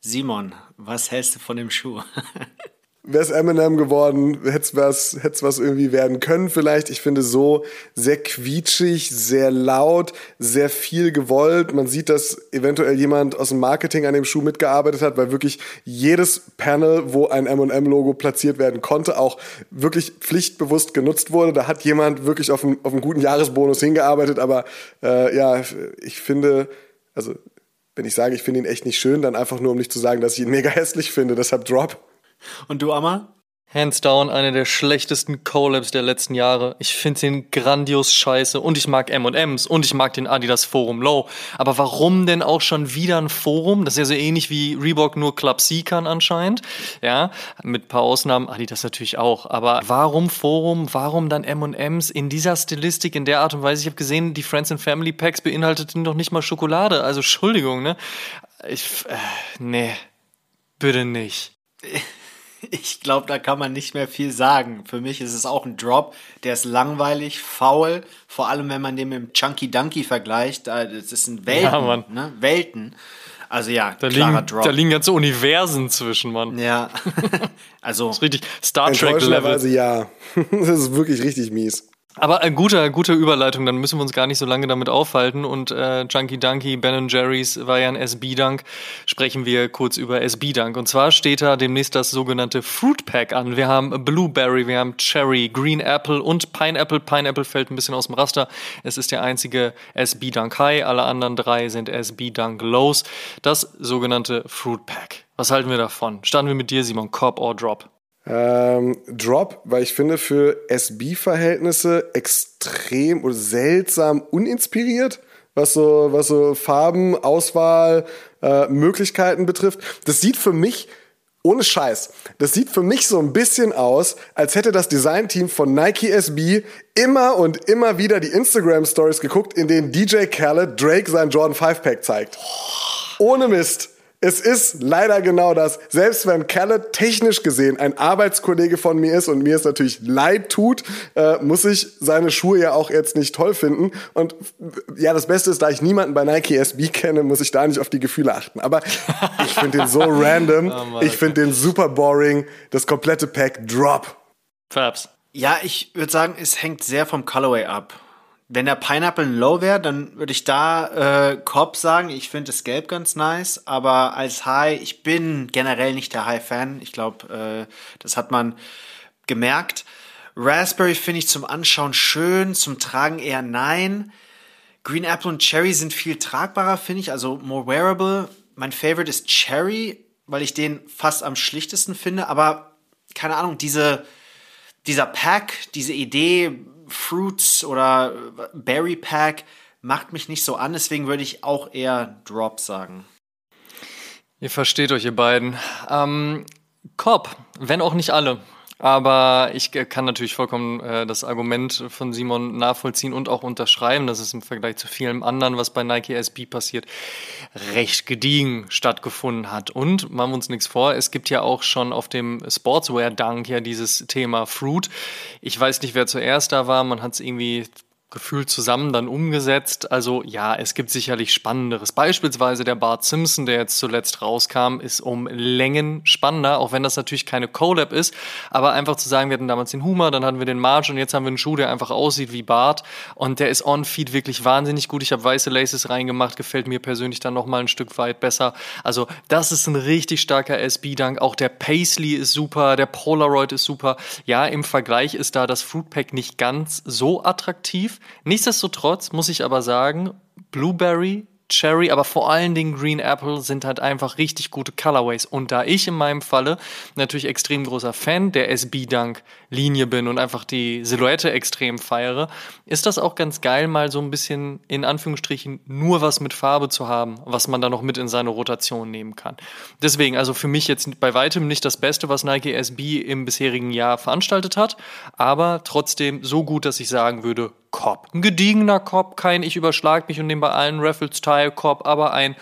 Simon, was hältst du von dem Schuh? wäre es Eminem geworden, hätte es was, hätte was irgendwie werden können vielleicht. Ich finde so sehr quietschig, sehr laut, sehr viel gewollt. Man sieht, dass eventuell jemand aus dem Marketing an dem Schuh mitgearbeitet hat, weil wirklich jedes Panel, wo ein M&M-Logo platziert werden konnte, auch wirklich pflichtbewusst genutzt wurde. Da hat jemand wirklich auf einen, auf einen guten Jahresbonus hingearbeitet. Aber äh, ja, ich finde, also wenn ich sage, ich finde ihn echt nicht schön, dann einfach nur, um nicht zu sagen, dass ich ihn mega hässlich finde. Deshalb Drop. Und du, Amma? Hands down eine der schlechtesten Collabs der letzten Jahre. Ich finde den grandios scheiße und ich mag M&M's und ich mag den Adidas Forum Low. Aber warum denn auch schon wieder ein Forum? Das ist ja so ähnlich wie Reebok nur Club C kann anscheinend. Ja, mit paar Ausnahmen, Adidas natürlich auch. Aber warum Forum? Warum dann M&M's in dieser Stilistik, in der Art und Weise? Ich habe gesehen, die Friends and Family Packs beinhalteten doch nicht mal Schokolade. Also Entschuldigung, ne? Ich, äh, nee, bitte nicht. ich glaube, da kann man nicht mehr viel sagen. Für mich ist es auch ein Drop, der ist langweilig, faul, vor allem wenn man den mit dem Chunky Dunky vergleicht. Das ist ein Welten, ja, ne? Welten. Also ja, da klarer liegen, Drop. Da liegen ganze Universen zwischen, Mann. Ja, also. Das ist richtig Star Trek-Level. ja. das ist wirklich richtig mies. Aber ein guter, gute Überleitung, dann müssen wir uns gar nicht so lange damit aufhalten. Und äh, Junkie Dunky, Ben Jerry's war ja ein SB-Dunk. Sprechen wir kurz über SB-Dunk. Und zwar steht da demnächst das sogenannte Fruit Pack an. Wir haben Blueberry, wir haben Cherry, Green Apple und Pineapple. Pineapple fällt ein bisschen aus dem Raster. Es ist der einzige SB-Dunk High. Alle anderen drei sind SB-Dunk Lows. Das sogenannte Fruit Pack. Was halten wir davon? Starten wir mit dir, Simon. Cop or Drop? Ähm, Drop, weil ich finde für SB-Verhältnisse extrem oder seltsam uninspiriert, was so, was so Farben, Auswahl, äh, Möglichkeiten betrifft. Das sieht für mich ohne Scheiß. Das sieht für mich so ein bisschen aus, als hätte das Designteam von Nike SB immer und immer wieder die Instagram Stories geguckt, in denen DJ Khaled Drake sein Jordan 5 Pack zeigt. Ohne Mist. Es ist leider genau das. Selbst wenn Khaled technisch gesehen ein Arbeitskollege von mir ist und mir es natürlich leid tut, äh, muss ich seine Schuhe ja auch jetzt nicht toll finden. Und ja, das Beste ist, da ich niemanden bei Nike SB kenne, muss ich da nicht auf die Gefühle achten. Aber ich finde den so random. Oh ich finde den super boring. Das komplette Pack drop. Fabs. Ja, ich würde sagen, es hängt sehr vom Colorway ab. Wenn der Pineapple Low wäre, dann würde ich da äh, Cobb sagen. Ich finde das Gelb ganz nice, aber als High, ich bin generell nicht der High-Fan. Ich glaube, äh, das hat man gemerkt. Raspberry finde ich zum Anschauen schön, zum Tragen eher nein. Green Apple und Cherry sind viel tragbarer, finde ich, also more wearable. Mein Favorite ist Cherry, weil ich den fast am schlichtesten finde, aber keine Ahnung, diese, dieser Pack, diese Idee, Fruits oder Berry Pack, macht mich nicht so an, deswegen würde ich auch eher Drop sagen. Ihr versteht euch, ihr beiden. Ähm, Cobb, wenn auch nicht alle. Aber ich kann natürlich vollkommen äh, das Argument von Simon nachvollziehen und auch unterschreiben, dass es im Vergleich zu vielem anderen, was bei Nike SB passiert, recht gediegen stattgefunden hat. Und machen wir uns nichts vor, es gibt ja auch schon auf dem Sportswear-Dunk ja dieses Thema Fruit. Ich weiß nicht, wer zuerst da war, man hat es irgendwie gefühlt zusammen dann umgesetzt. Also ja, es gibt sicherlich Spannenderes. Beispielsweise der Bart Simpson, der jetzt zuletzt rauskam, ist um Längen spannender, auch wenn das natürlich keine Collab ist. Aber einfach zu sagen, wir hatten damals den Humor, dann hatten wir den March und jetzt haben wir einen Schuh, der einfach aussieht wie Bart. Und der ist on-feed wirklich wahnsinnig gut. Ich habe weiße Laces reingemacht, gefällt mir persönlich dann nochmal ein Stück weit besser. Also das ist ein richtig starker SB-Dank. Auch der Paisley ist super, der Polaroid ist super. Ja, im Vergleich ist da das Fruitpack nicht ganz so attraktiv. Nichtsdestotrotz muss ich aber sagen, Blueberry Cherry, aber vor allen Dingen Green Apple sind halt einfach richtig gute Colorways. Und da ich in meinem Falle natürlich extrem großer Fan der SB Dunk Linie bin und einfach die Silhouette extrem feiere, ist das auch ganz geil, mal so ein bisschen in Anführungsstrichen nur was mit Farbe zu haben, was man dann noch mit in seine Rotation nehmen kann. Deswegen, also für mich jetzt bei weitem nicht das Beste, was Nike SB im bisherigen Jahr veranstaltet hat, aber trotzdem so gut, dass ich sagen würde, Cop. Ein gediegener Cop, kein ich überschlag mich und nehme bei allen Raffles Teil Cop, aber ein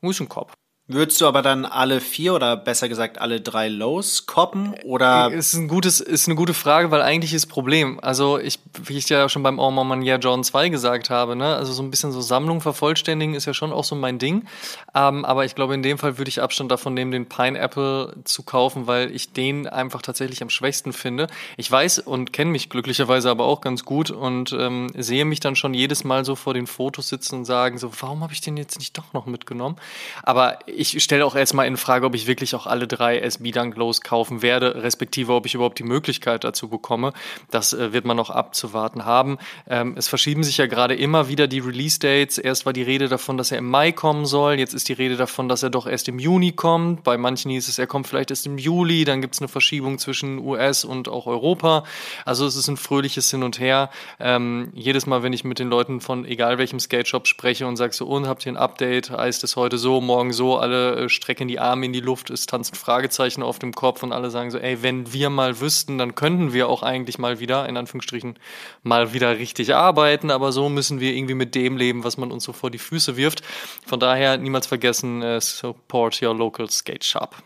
Muschen Cop. Würdest du aber dann alle vier oder besser gesagt alle drei Lows koppen oder? Ist ein gutes, ist eine gute Frage, weil eigentlich ist Problem. Also ich, wie ich ja schon beim Oh Manier John 2 gesagt habe, ne, also so ein bisschen so Sammlung vervollständigen ist ja schon auch so mein Ding. Ähm, aber ich glaube, in dem Fall würde ich Abstand davon nehmen, den Pineapple zu kaufen, weil ich den einfach tatsächlich am schwächsten finde. Ich weiß und kenne mich glücklicherweise aber auch ganz gut und ähm, sehe mich dann schon jedes Mal so vor den Fotos sitzen und sagen so, warum habe ich den jetzt nicht doch noch mitgenommen? Aber ich stelle auch erstmal in Frage, ob ich wirklich auch alle drei SB Dunk Lows kaufen werde, respektive ob ich überhaupt die Möglichkeit dazu bekomme. Das äh, wird man noch abzuwarten haben. Ähm, es verschieben sich ja gerade immer wieder die Release Dates. Erst war die Rede davon, dass er im Mai kommen soll. Jetzt ist die Rede davon, dass er doch erst im Juni kommt. Bei manchen hieß es, er kommt vielleicht erst im Juli. Dann gibt es eine Verschiebung zwischen US und auch Europa. Also es ist ein fröhliches Hin und Her. Ähm, jedes Mal, wenn ich mit den Leuten von egal welchem Skate Shop spreche und sage so, und habt ihr ein Update? Heißt es heute so, morgen so? Alle äh, strecken die Arme in die Luft, es tanzen Fragezeichen auf dem Kopf und alle sagen so, ey, wenn wir mal wüssten, dann könnten wir auch eigentlich mal wieder, in Anführungsstrichen, mal wieder richtig arbeiten, aber so müssen wir irgendwie mit dem leben, was man uns so vor die Füße wirft. Von daher niemals vergessen, uh, support your local skate shop.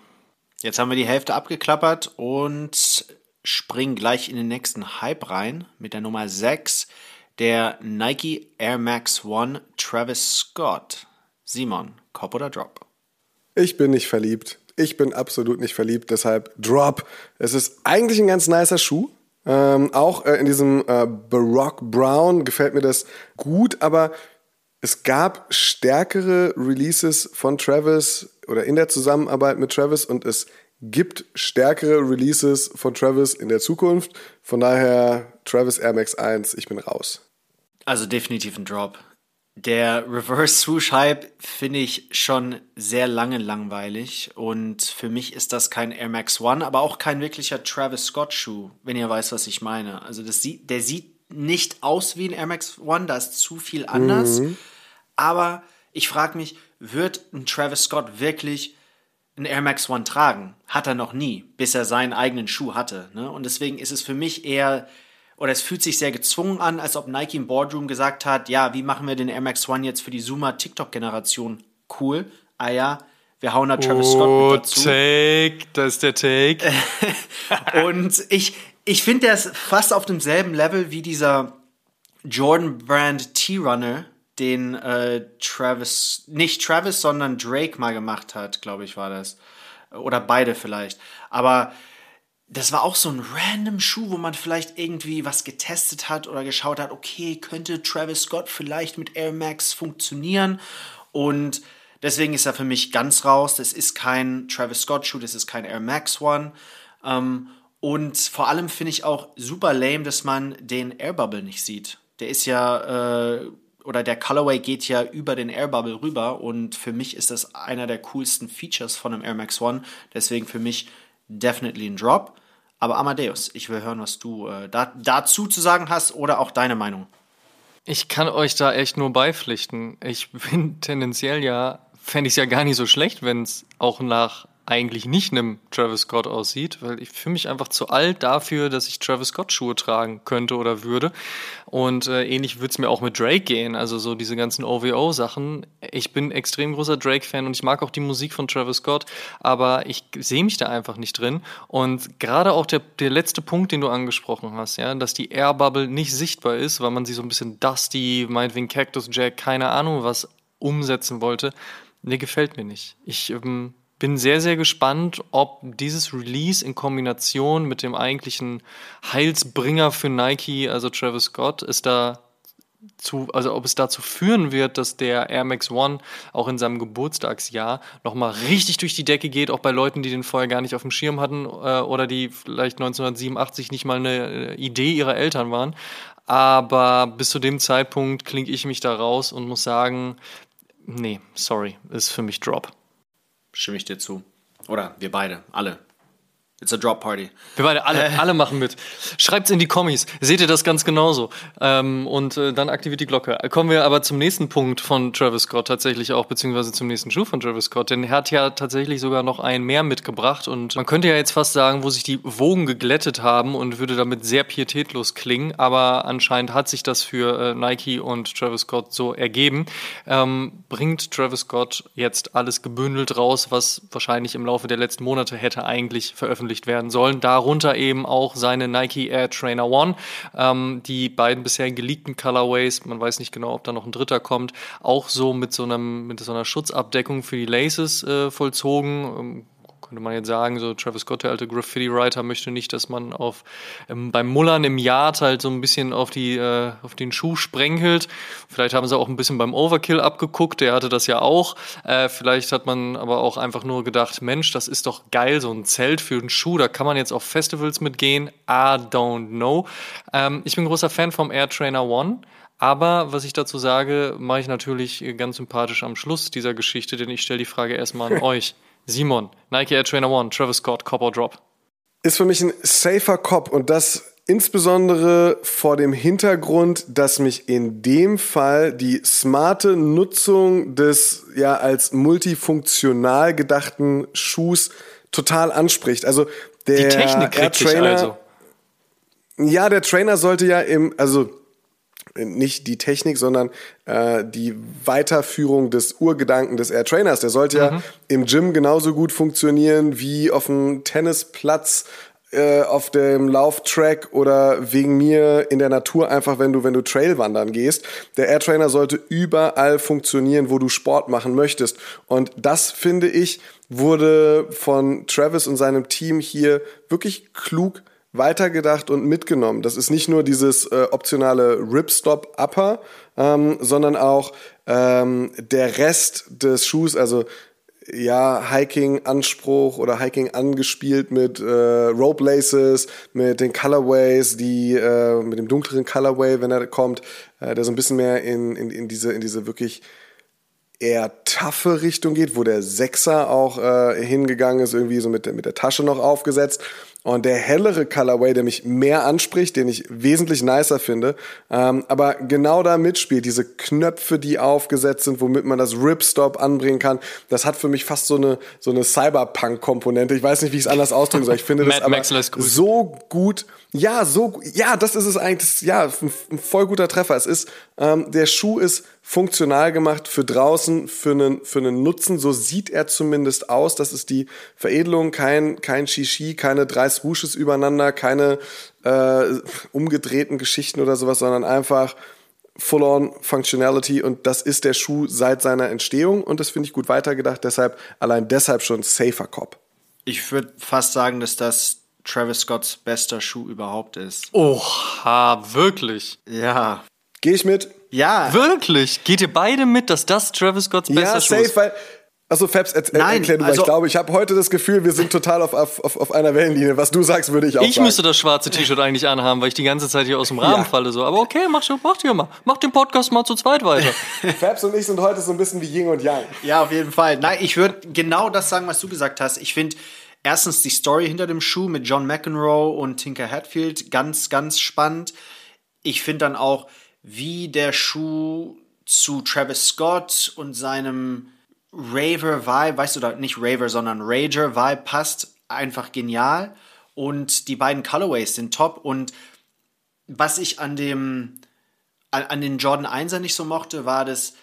Jetzt haben wir die Hälfte abgeklappert und springen gleich in den nächsten Hype rein mit der Nummer 6, der Nike Air Max One Travis Scott. Simon, Cop oder Drop? Ich bin nicht verliebt. Ich bin absolut nicht verliebt, deshalb Drop. Es ist eigentlich ein ganz nicer Schuh. Ähm, auch äh, in diesem äh, Baroque Brown gefällt mir das gut, aber es gab stärkere Releases von Travis oder in der Zusammenarbeit mit Travis und es gibt stärkere Releases von Travis in der Zukunft. Von daher Travis Air Max 1, ich bin raus. Also definitiv ein Drop. Der Reverse Swoosh Hype finde ich schon sehr lange langweilig und für mich ist das kein Air Max One, aber auch kein wirklicher Travis Scott Schuh, wenn ihr weißt, was ich meine. Also das sieht, der sieht nicht aus wie ein Air Max One, da ist zu viel anders. Mhm. Aber ich frage mich, wird ein Travis Scott wirklich ein Air Max One tragen? Hat er noch nie, bis er seinen eigenen Schuh hatte. Ne? Und deswegen ist es für mich eher oder es fühlt sich sehr gezwungen an, als ob Nike im Boardroom gesagt hat, ja, wie machen wir den Air Max One jetzt für die Zoomer TikTok-Generation cool? Ah ja, wir hauen da Travis oh, Scott mit oh, dazu. Take, das ist der Take. und ich, ich finde, der ist fast auf demselben Level wie dieser Jordan Brand T-Runner, den äh, Travis, nicht Travis, sondern Drake mal gemacht hat, glaube ich, war das. Oder beide vielleicht. Aber das war auch so ein random Schuh, wo man vielleicht irgendwie was getestet hat oder geschaut hat, okay, könnte Travis Scott vielleicht mit Air Max funktionieren? Und deswegen ist er für mich ganz raus. Das ist kein Travis Scott Schuh, das ist kein Air Max One. Ähm, Und vor allem finde ich auch super lame, dass man den Air Bubble nicht sieht. Der ist ja, äh, oder der Colorway geht ja über den Air Bubble rüber und für mich ist das einer der coolsten Features von einem Air Max One. Deswegen für mich definitely ein Drop. Aber Amadeus, ich will hören, was du äh, da, dazu zu sagen hast oder auch deine Meinung. Ich kann euch da echt nur beipflichten. Ich bin tendenziell ja, fände ich es ja gar nicht so schlecht, wenn es auch nach eigentlich nicht einem Travis Scott aussieht, weil ich fühle mich einfach zu alt dafür, dass ich Travis Scott Schuhe tragen könnte oder würde. Und äh, ähnlich würde es mir auch mit Drake gehen, also so diese ganzen OVO-Sachen. Ich bin extrem großer Drake-Fan und ich mag auch die Musik von Travis Scott, aber ich sehe mich da einfach nicht drin. Und gerade auch der, der letzte Punkt, den du angesprochen hast, ja, dass die Air Bubble nicht sichtbar ist, weil man sie so ein bisschen dusty, meinetwegen Cactus Jack, keine Ahnung was umsetzen wollte, der gefällt mir nicht. Ich ähm, bin sehr, sehr gespannt, ob dieses Release in Kombination mit dem eigentlichen Heilsbringer für Nike, also Travis Scott, ist da zu, also ob es dazu führen wird, dass der Air Max One auch in seinem Geburtstagsjahr nochmal richtig durch die Decke geht, auch bei Leuten, die den vorher gar nicht auf dem Schirm hatten äh, oder die vielleicht 1987 nicht mal eine äh, Idee ihrer Eltern waren. Aber bis zu dem Zeitpunkt klinge ich mich da raus und muss sagen, nee, sorry, ist für mich Drop stimme ich dir zu. Oder wir beide, alle. It's a drop party. Wir beide, alle, äh. alle machen mit. Schreibt's in die Kommis. Seht ihr das ganz genauso? Ähm, und äh, dann aktiviert die Glocke. Kommen wir aber zum nächsten Punkt von Travis Scott tatsächlich auch, beziehungsweise zum nächsten Schuh von Travis Scott. Denn er hat ja tatsächlich sogar noch einen mehr mitgebracht. Und man könnte ja jetzt fast sagen, wo sich die Wogen geglättet haben und würde damit sehr pietätlos klingen. Aber anscheinend hat sich das für äh, Nike und Travis Scott so ergeben. Ähm, bringt Travis Scott jetzt alles gebündelt raus, was wahrscheinlich im Laufe der letzten Monate hätte eigentlich veröffentlicht veröffentlicht werden sollen. Darunter eben auch seine Nike Air Trainer One. Ähm, die beiden bisher geleakten Colorways, man weiß nicht genau, ob da noch ein dritter kommt, auch so mit so, einem, mit so einer Schutzabdeckung für die Laces äh, vollzogen. Ähm, könnte man jetzt sagen, so Travis Scott, der alte Graffiti-Writer, möchte nicht, dass man auf ähm, beim Mullern im Yard halt so ein bisschen auf die äh, auf den Schuh sprenkelt. Vielleicht haben sie auch ein bisschen beim Overkill abgeguckt, der hatte das ja auch. Äh, vielleicht hat man aber auch einfach nur gedacht, Mensch, das ist doch geil, so ein Zelt für einen Schuh, da kann man jetzt auf Festivals mitgehen. I don't know. Ähm, ich bin großer Fan vom Air Trainer One. Aber was ich dazu sage, mache ich natürlich ganz sympathisch am Schluss dieser Geschichte, denn ich stelle die Frage erstmal an euch. Simon, Nike Air Trainer One, Travis Scott, Cop or Drop. Ist für mich ein safer Cop und das insbesondere vor dem Hintergrund, dass mich in dem Fall die smarte Nutzung des ja als multifunktional gedachten Schuhs total anspricht. Also der die Technik Air Trainer, also. Ja, der Trainer sollte ja im, also nicht die Technik, sondern äh, die Weiterführung des Urgedanken des Air Trainers. Der sollte mhm. ja im Gym genauso gut funktionieren wie auf dem Tennisplatz, äh, auf dem Lauftrack oder wegen mir in der Natur einfach, wenn du, wenn du Trailwandern gehst. Der Air Trainer sollte überall funktionieren, wo du Sport machen möchtest. Und das finde ich wurde von Travis und seinem Team hier wirklich klug weitergedacht und mitgenommen. Das ist nicht nur dieses äh, optionale Ripstop Upper, ähm, sondern auch ähm, der Rest des Schuhs, also ja, Hiking-Anspruch oder Hiking angespielt mit äh, Rope Laces, mit den Colorways, die äh, mit dem dunkleren Colorway, wenn er kommt, äh, der so ein bisschen mehr in, in, in diese in diese wirklich eher taffe Richtung geht, wo der Sechser auch äh, hingegangen ist, irgendwie so mit mit der Tasche noch aufgesetzt. Und der hellere Colorway, der mich mehr anspricht, den ich wesentlich nicer finde, ähm, aber genau da mitspielt, diese Knöpfe, die aufgesetzt sind, womit man das Ripstop anbringen kann, das hat für mich fast so eine, so eine Cyberpunk-Komponente. Ich weiß nicht, wie ich es anders ausdrücken soll. Ich finde das aber so gut. Ja, so, ja, das ist es eigentlich, ja, ein, ein voll guter Treffer. Es ist, ähm, der Schuh ist funktional gemacht für draußen, für einen, für einen Nutzen. So sieht er zumindest aus. Das ist die Veredelung, kein, kein Shishi, keine drei Swooshes übereinander, keine äh, umgedrehten Geschichten oder sowas, sondern einfach Full-on Functionality und das ist der Schuh seit seiner Entstehung und das finde ich gut weitergedacht. Deshalb, allein deshalb schon safer Cop. Ich würde fast sagen, dass das Travis Scotts bester Schuh überhaupt ist. Oha, wirklich? Ja. Gehe ich mit? Ja. Wirklich? Geht ihr beide mit, dass das Travis Scotts bester ja, Schuh safe, ist? Weil Achso, Fabs, er, Nein, erklär du, also, ich glaube, ich habe heute das Gefühl, wir sind total auf, auf, auf einer Wellenlinie. Was du sagst, würde ich auch Ich sagen. müsste das schwarze T-Shirt eigentlich anhaben, weil ich die ganze Zeit hier aus dem Rahmen ja. falle. So. Aber okay, mach, mach dir mal. Mach den Podcast mal zu zweit weiter. Fabs und ich sind heute so ein bisschen wie Ying und Yang. Ja, auf jeden Fall. Nein, ich würde genau das sagen, was du gesagt hast. Ich finde erstens die Story hinter dem Schuh mit John McEnroe und Tinker Hatfield ganz, ganz spannend. Ich finde dann auch, wie der Schuh zu Travis Scott und seinem Raver-Vibe, weißt du, nicht Raver, sondern Rager-Vibe passt einfach genial. Und die beiden Colorways sind top. Und was ich an dem, an, den Jordan 1er nicht so mochte, war das,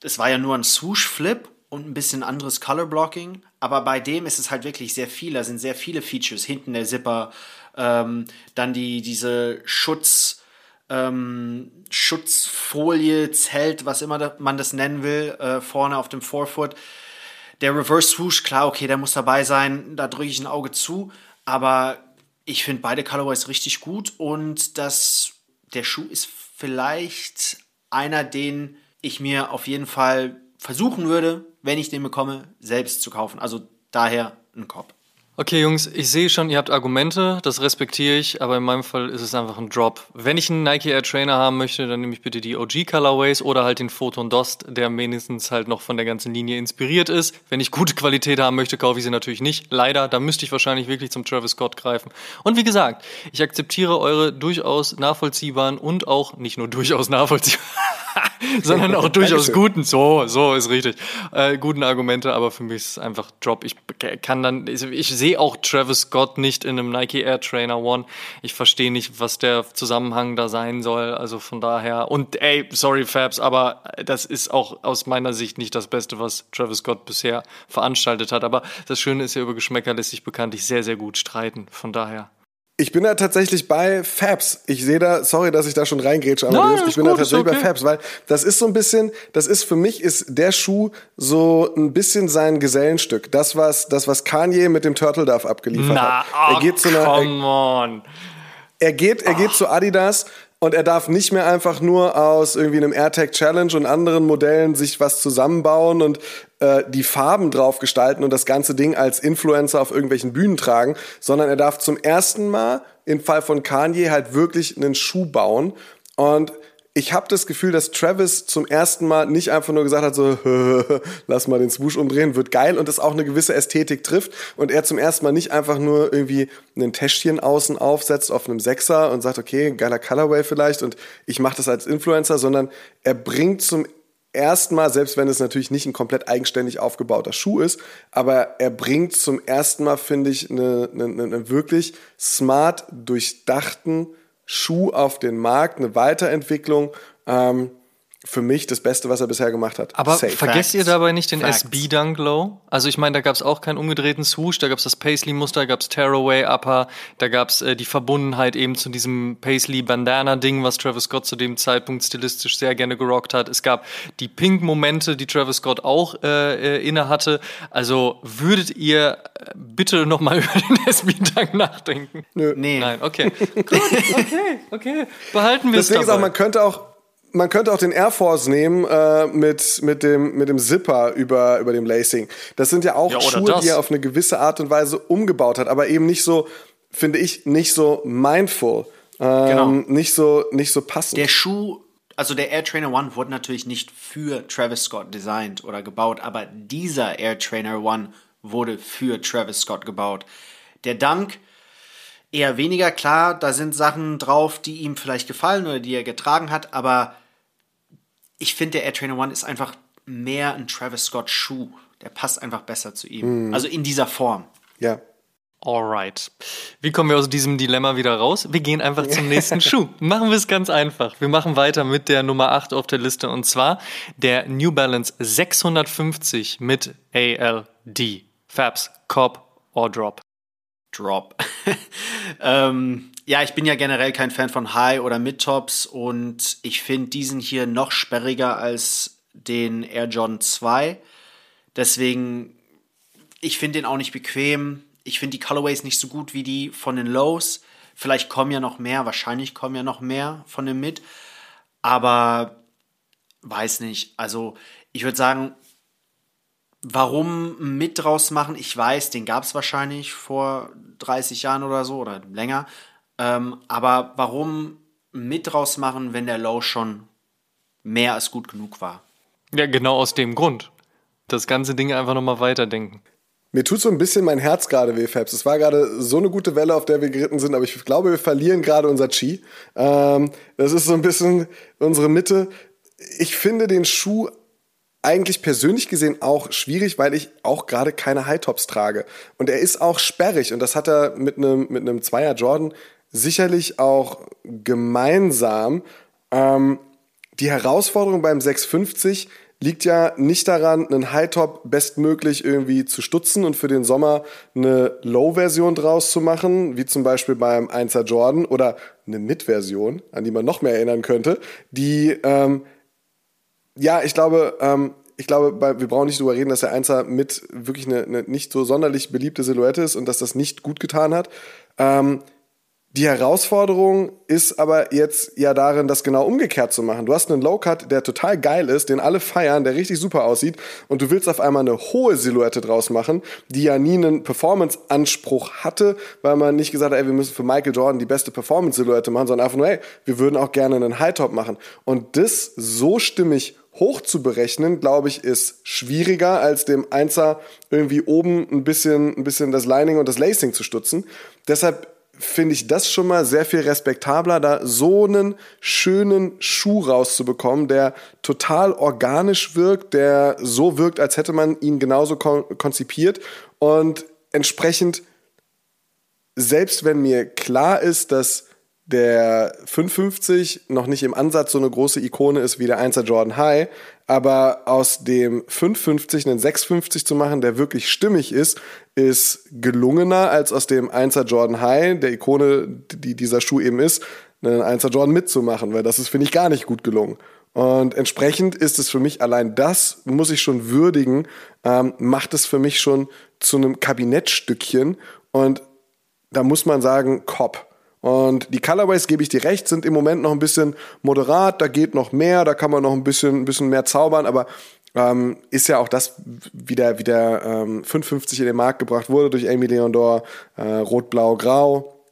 das war ja nur ein Swoosh-Flip und ein bisschen anderes Color Blocking. Aber bei dem ist es halt wirklich sehr viel. Da sind sehr viele Features. Hinten der Zipper, ähm, dann die, diese Schutz, ähm, Schutzfolie, Zelt, was immer man das nennen will, äh, vorne auf dem Forefoot. Der Reverse Swoosh, klar, okay, der muss dabei sein, da drücke ich ein Auge zu, aber ich finde beide Colorways richtig gut und das, der Schuh ist vielleicht einer, den ich mir auf jeden Fall versuchen würde, wenn ich den bekomme, selbst zu kaufen. Also daher ein Kopf. Okay, Jungs, ich sehe schon, ihr habt Argumente, das respektiere ich, aber in meinem Fall ist es einfach ein Drop. Wenn ich einen Nike Air Trainer haben möchte, dann nehme ich bitte die OG Colorways oder halt den Photon Dost, der mindestens halt noch von der ganzen Linie inspiriert ist. Wenn ich gute Qualität haben möchte, kaufe ich sie natürlich nicht. Leider, da müsste ich wahrscheinlich wirklich zum Travis Scott greifen. Und wie gesagt, ich akzeptiere eure durchaus nachvollziehbaren und auch nicht nur durchaus nachvollziehbaren, sondern auch durchaus guten, so, so ist richtig, äh, guten Argumente, aber für mich ist es einfach Drop. Ich kann dann, ich sehe auch Travis Scott nicht in einem Nike Air Trainer One. Ich verstehe nicht, was der Zusammenhang da sein soll. Also von daher. Und ey, sorry Fabs, aber das ist auch aus meiner Sicht nicht das Beste, was Travis Scott bisher veranstaltet hat. Aber das Schöne ist ja, über Geschmäcker lässt sich bekanntlich sehr, sehr gut streiten. Von daher. Ich bin da tatsächlich bei Fabs. Ich sehe da, sorry, dass ich da schon reingrätsche, aber Nein, ich bin gut, da tatsächlich okay. bei Fabs, weil das ist so ein bisschen, das ist für mich ist der Schuh so ein bisschen sein Gesellenstück. Das was, das was Kanye mit dem Turtle Dove abgeliefert Na, hat. Er geht zu einer, come on. Er geht, er geht oh. zu Adidas und er darf nicht mehr einfach nur aus irgendwie einem AirTag Challenge und anderen Modellen sich was zusammenbauen und äh, die Farben drauf gestalten und das ganze Ding als Influencer auf irgendwelchen Bühnen tragen, sondern er darf zum ersten Mal im Fall von Kanye halt wirklich einen Schuh bauen. Und ich habe das Gefühl, dass Travis zum ersten Mal nicht einfach nur gesagt hat, so, lass mal den Swoosh umdrehen, wird geil und das auch eine gewisse Ästhetik trifft. Und er zum ersten Mal nicht einfach nur irgendwie ein Täschchen außen aufsetzt auf einem Sechser und sagt, okay, geiler Colorway vielleicht und ich mache das als Influencer, sondern er bringt zum ersten Mal, selbst wenn es natürlich nicht ein komplett eigenständig aufgebauter Schuh ist, aber er bringt zum ersten Mal, finde ich, eine, eine, eine wirklich smart durchdachten Schuh auf den Markt, eine Weiterentwicklung. Ähm, für mich das Beste, was er bisher gemacht hat. Aber Safe. vergesst Facts. ihr dabei nicht den Facts. SB Dunk Low? Also ich meine, da gab es auch keinen umgedrehten Swoosh, da gab es das Paisley-Muster, da gab es Tearaway Upper, da gab es äh, die Verbundenheit eben zu diesem Paisley-Bandana-Ding, was Travis Scott zu dem Zeitpunkt stilistisch sehr gerne gerockt hat. Es gab die Pink-Momente, die Travis Scott auch äh, äh, inne hatte. Also würdet ihr äh, bitte nochmal über den SB Dunk nachdenken? Nö. Nee. Nein, okay. Gut, okay, okay. Behalten wir es Deswegen ist auch, man könnte auch man könnte auch den Air Force nehmen äh, mit, mit, dem, mit dem Zipper über, über dem Lacing. Das sind ja auch ja, Schuhe, das. die er auf eine gewisse Art und Weise umgebaut hat, aber eben nicht so, finde ich, nicht so mindful. Ähm, genau. Nicht so, nicht so passend. Der Schuh, also der Air Trainer One wurde natürlich nicht für Travis Scott designt oder gebaut, aber dieser Air Trainer One wurde für Travis Scott gebaut. Der Dunk eher weniger klar, da sind Sachen drauf, die ihm vielleicht gefallen oder die er getragen hat, aber ich finde, der Air Trainer One ist einfach mehr ein Travis Scott Schuh. Der passt einfach besser zu ihm. Mm. Also in dieser Form. Ja. Alright. Wie kommen wir aus diesem Dilemma wieder raus? Wir gehen einfach zum nächsten Schuh. Machen wir es ganz einfach. Wir machen weiter mit der Nummer 8 auf der Liste und zwar der New Balance 650 mit ALD. Fabs, Cop or Drop? Drop. ähm, ja, ich bin ja generell kein Fan von High- oder Mid-Tops und ich finde diesen hier noch sperriger als den Air John 2. Deswegen, ich finde den auch nicht bequem. Ich finde die Colorways nicht so gut wie die von den Lows. Vielleicht kommen ja noch mehr, wahrscheinlich kommen ja noch mehr von dem Mid. Aber weiß nicht. Also, ich würde sagen, Warum mit draus machen? Ich weiß, den gab es wahrscheinlich vor 30 Jahren oder so oder länger. Ähm, aber warum mit draus machen, wenn der Low schon mehr als gut genug war? Ja, genau aus dem Grund. Das ganze Ding einfach nochmal weiterdenken. Mir tut so ein bisschen mein Herz gerade weh, Fabs. Es war gerade so eine gute Welle, auf der wir geritten sind, aber ich glaube, wir verlieren gerade unser Chi. Ähm, das ist so ein bisschen unsere Mitte. Ich finde den Schuh eigentlich persönlich gesehen auch schwierig, weil ich auch gerade keine High-Tops trage. Und er ist auch sperrig und das hat er mit einem, mit einem Zweier Jordan sicherlich auch gemeinsam. Ähm, die Herausforderung beim 650 liegt ja nicht daran, einen High-Top bestmöglich irgendwie zu stutzen und für den Sommer eine Low-Version draus zu machen, wie zum Beispiel beim 1er Jordan oder eine Mid-Version, an die man noch mehr erinnern könnte, die, ähm, ja, ich glaube, ähm, ich glaube, wir brauchen nicht darüber reden, dass der 1er mit wirklich eine, eine, nicht so sonderlich beliebte Silhouette ist und dass das nicht gut getan hat. Ähm, die Herausforderung ist aber jetzt ja darin, das genau umgekehrt zu machen. Du hast einen Low-Cut, der total geil ist, den alle feiern, der richtig super aussieht und du willst auf einmal eine hohe Silhouette draus machen, die ja nie einen Performance-Anspruch hatte, weil man nicht gesagt hat, ey, wir müssen für Michael Jordan die beste Performance-Silhouette machen, sondern einfach nur, ey, wir würden auch gerne einen High-Top machen. Und das so stimmig hoch zu berechnen, glaube ich, ist schwieriger als dem Einser irgendwie oben ein bisschen, ein bisschen das Lining und das Lacing zu stutzen. Deshalb finde ich das schon mal sehr viel respektabler, da so einen schönen Schuh rauszubekommen, der total organisch wirkt, der so wirkt, als hätte man ihn genauso konzipiert und entsprechend, selbst wenn mir klar ist, dass der 550 noch nicht im Ansatz so eine große Ikone ist wie der 1er Jordan High, aber aus dem 550 einen 650 zu machen, der wirklich stimmig ist, ist gelungener als aus dem 1er Jordan High, der Ikone, die dieser Schuh eben ist, einen 1er Jordan mitzumachen, weil das ist, finde ich, gar nicht gut gelungen. Und entsprechend ist es für mich allein das, muss ich schon würdigen, ähm, macht es für mich schon zu einem Kabinettstückchen. Und da muss man sagen, Kopf. Und die Colorways, gebe ich dir recht, sind im Moment noch ein bisschen moderat, da geht noch mehr, da kann man noch ein bisschen, ein bisschen mehr zaubern, aber ähm, ist ja auch das, wie der, wie der ähm, 550 in den Markt gebracht wurde durch Amy Leondor, äh, Rot, Blau, Grau.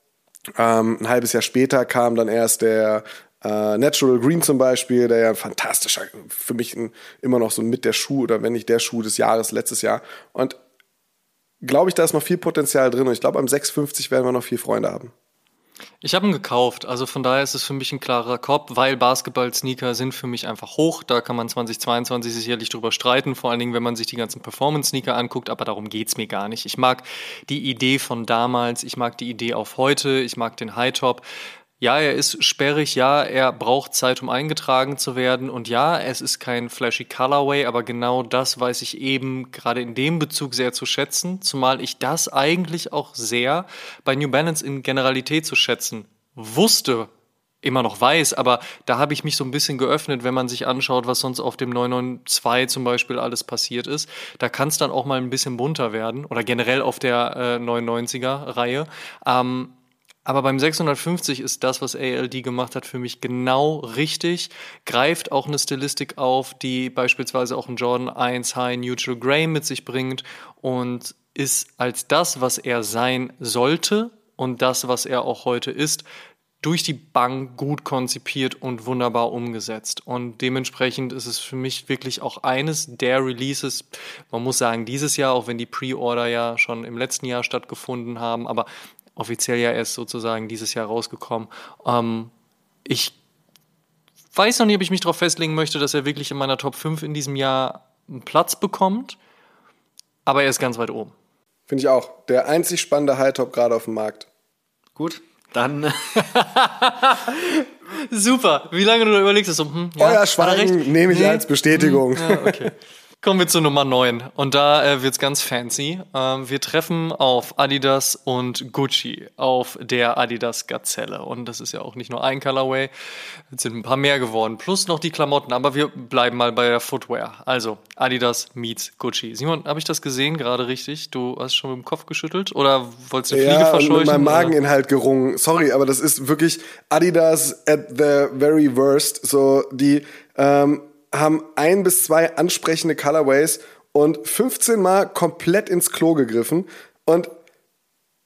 Ähm, ein halbes Jahr später kam dann erst der äh, Natural Green zum Beispiel, der ja ein fantastischer, für mich ein, immer noch so mit der Schuh oder wenn nicht der Schuh des Jahres letztes Jahr. Und glaube ich, da ist noch viel Potenzial drin und ich glaube, am 650 werden wir noch viel Freunde haben. Ich habe ihn gekauft, also von daher ist es für mich ein klarer Kopf, weil Basketball-Sneaker sind für mich einfach hoch. Da kann man 2022 sicherlich drüber streiten, vor allen Dingen, wenn man sich die ganzen Performance-Sneaker anguckt, aber darum geht es mir gar nicht. Ich mag die Idee von damals, ich mag die Idee auf heute, ich mag den High-Top. Ja, er ist sperrig, ja, er braucht Zeit, um eingetragen zu werden und ja, es ist kein flashy Colorway, aber genau das weiß ich eben gerade in dem Bezug sehr zu schätzen, zumal ich das eigentlich auch sehr bei New Balance in Generalität zu schätzen wusste, immer noch weiß, aber da habe ich mich so ein bisschen geöffnet, wenn man sich anschaut, was sonst auf dem 992 zum Beispiel alles passiert ist. Da kann es dann auch mal ein bisschen bunter werden oder generell auf der äh, 99er-Reihe. Ähm, aber beim 650 ist das, was ALD gemacht hat, für mich genau richtig. Greift auch eine Stilistik auf, die beispielsweise auch ein Jordan 1 High Neutral Gray mit sich bringt und ist als das, was er sein sollte und das, was er auch heute ist, durch die Bank gut konzipiert und wunderbar umgesetzt. Und dementsprechend ist es für mich wirklich auch eines der Releases, man muss sagen, dieses Jahr, auch wenn die Pre-Order ja schon im letzten Jahr stattgefunden haben, aber offiziell ja erst sozusagen dieses Jahr rausgekommen. Ähm, ich weiß noch nicht, ob ich mich darauf festlegen möchte, dass er wirklich in meiner Top 5 in diesem Jahr einen Platz bekommt, aber er ist ganz weit oben. Finde ich auch. Der einzig spannende High-Top gerade auf dem Markt. Gut, dann. Super. Wie lange du überlegst, so, hm, ja, Euer Schweigen nehme ich nee. als Bestätigung. Hm, ja, okay. Kommen wir zu Nummer 9 und da äh, wird's ganz fancy. Ähm, wir treffen auf Adidas und Gucci auf der Adidas Gazelle und das ist ja auch nicht nur ein Colorway, es sind ein paar mehr geworden, plus noch die Klamotten, aber wir bleiben mal bei der Footwear. Also Adidas meets Gucci. Simon, habe ich das gesehen gerade richtig? Du hast schon mit dem Kopf geschüttelt oder wolltest du Fliege ja, verscheuchen? mit meinem Mageninhalt gerungen. Sorry, aber das ist wirklich Adidas at the very worst. So die ähm, haben ein bis zwei ansprechende Colorways und 15 Mal komplett ins Klo gegriffen und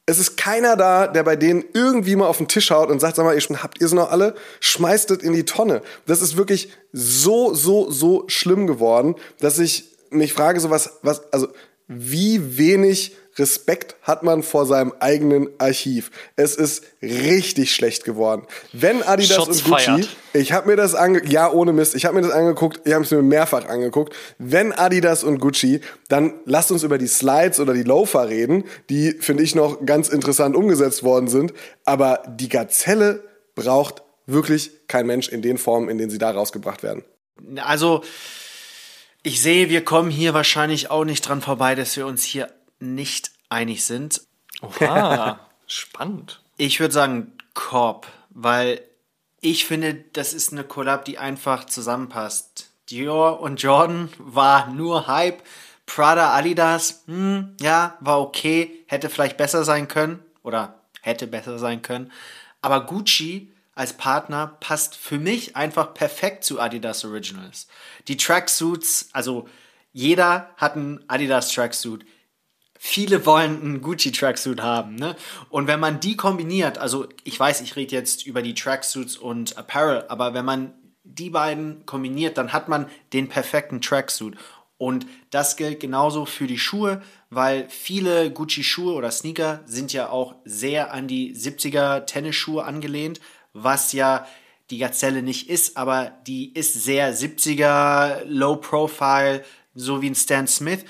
es ist keiner da, der bei denen irgendwie mal auf den Tisch haut und sagt, sag mal, habt ihr sie noch alle? Schmeißt es in die Tonne. Das ist wirklich so, so, so schlimm geworden, dass ich mich frage, so was, was, also wie wenig Respekt hat man vor seinem eigenen Archiv. Es ist richtig schlecht geworden. Wenn Adidas Shots und Gucci, feiert. ich habe mir das ange ja ohne Mist, ich habe mir das angeguckt, ich habe es mir mehrfach angeguckt. Wenn Adidas und Gucci, dann lasst uns über die Slides oder die Loafer reden, die finde ich noch ganz interessant umgesetzt worden sind, aber die Gazelle braucht wirklich kein Mensch in den Formen, in denen sie da rausgebracht werden. Also ich sehe, wir kommen hier wahrscheinlich auch nicht dran vorbei, dass wir uns hier nicht einig sind. Oha, spannend. Ich würde sagen Korb, weil ich finde, das ist eine Collab, die einfach zusammenpasst. Dior und Jordan war nur Hype. Prada, Adidas, hm, ja, war okay, hätte vielleicht besser sein können oder hätte besser sein können. Aber Gucci als Partner passt für mich einfach perfekt zu Adidas Originals. Die Tracksuits, also jeder hat einen Adidas Tracksuit viele wollen einen Gucci Tracksuit haben, ne? Und wenn man die kombiniert, also ich weiß, ich rede jetzt über die Tracksuits und Apparel, aber wenn man die beiden kombiniert, dann hat man den perfekten Tracksuit. Und das gilt genauso für die Schuhe, weil viele Gucci-Schuhe oder Sneaker sind ja auch sehr an die 70er Tennisschuhe angelehnt, was ja die Gazelle nicht ist, aber die ist sehr 70er, Low Profile, so wie ein Stan Smith.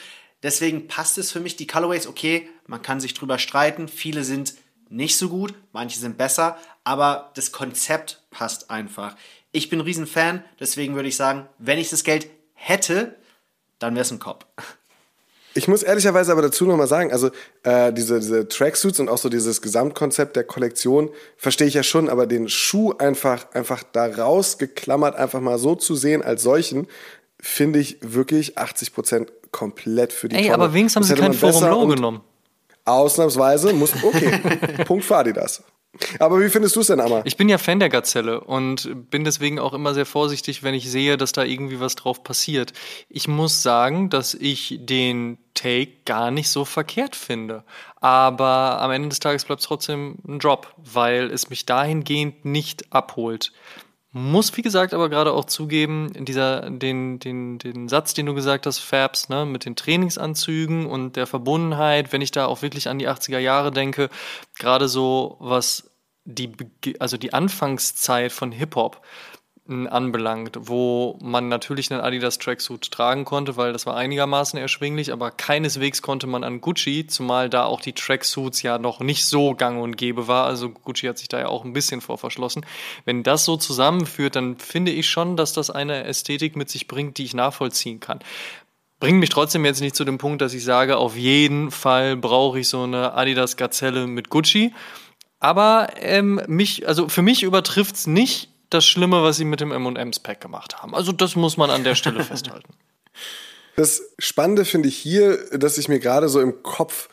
Deswegen passt es für mich. Die Colorways, okay, man kann sich drüber streiten. Viele sind nicht so gut, manche sind besser, aber das Konzept passt einfach. Ich bin ein Riesenfan, deswegen würde ich sagen, wenn ich das Geld hätte, dann wäre es ein Kopf. Ich muss ehrlicherweise aber dazu nochmal sagen, also äh, diese, diese Tracksuits und auch so dieses Gesamtkonzept der Kollektion verstehe ich ja schon, aber den Schuh einfach, einfach da rausgeklammert, einfach mal so zu sehen als solchen, finde ich wirklich 80 Prozent komplett für die Ey, Tonne. aber wenigstens haben sie kein Forum Low genommen. Ausnahmsweise muss, okay, Punkt für Adidas. Aber wie findest du es denn, Amma? Ich bin ja Fan der Gazelle und bin deswegen auch immer sehr vorsichtig, wenn ich sehe, dass da irgendwie was drauf passiert. Ich muss sagen, dass ich den Take gar nicht so verkehrt finde. Aber am Ende des Tages bleibt es trotzdem ein Drop, weil es mich dahingehend nicht abholt. Muss, wie gesagt, aber gerade auch zugeben, dieser, den, den, den Satz, den du gesagt hast, Fabs, ne, mit den Trainingsanzügen und der Verbundenheit, wenn ich da auch wirklich an die 80er Jahre denke, gerade so was die, also die Anfangszeit von Hip-Hop, anbelangt, wo man natürlich einen Adidas Tracksuit tragen konnte, weil das war einigermaßen erschwinglich, aber keineswegs konnte man an Gucci, zumal da auch die Tracksuits ja noch nicht so gang und gäbe war, also Gucci hat sich da ja auch ein bisschen vor verschlossen. Wenn das so zusammenführt, dann finde ich schon, dass das eine Ästhetik mit sich bringt, die ich nachvollziehen kann. Bringt mich trotzdem jetzt nicht zu dem Punkt, dass ich sage, auf jeden Fall brauche ich so eine Adidas Gazelle mit Gucci. Aber ähm, mich, also für mich übertrifft es nicht das Schlimme, was sie mit dem M&M's-Pack gemacht haben. Also das muss man an der Stelle festhalten. Das Spannende finde ich hier, dass ich mir gerade so im Kopf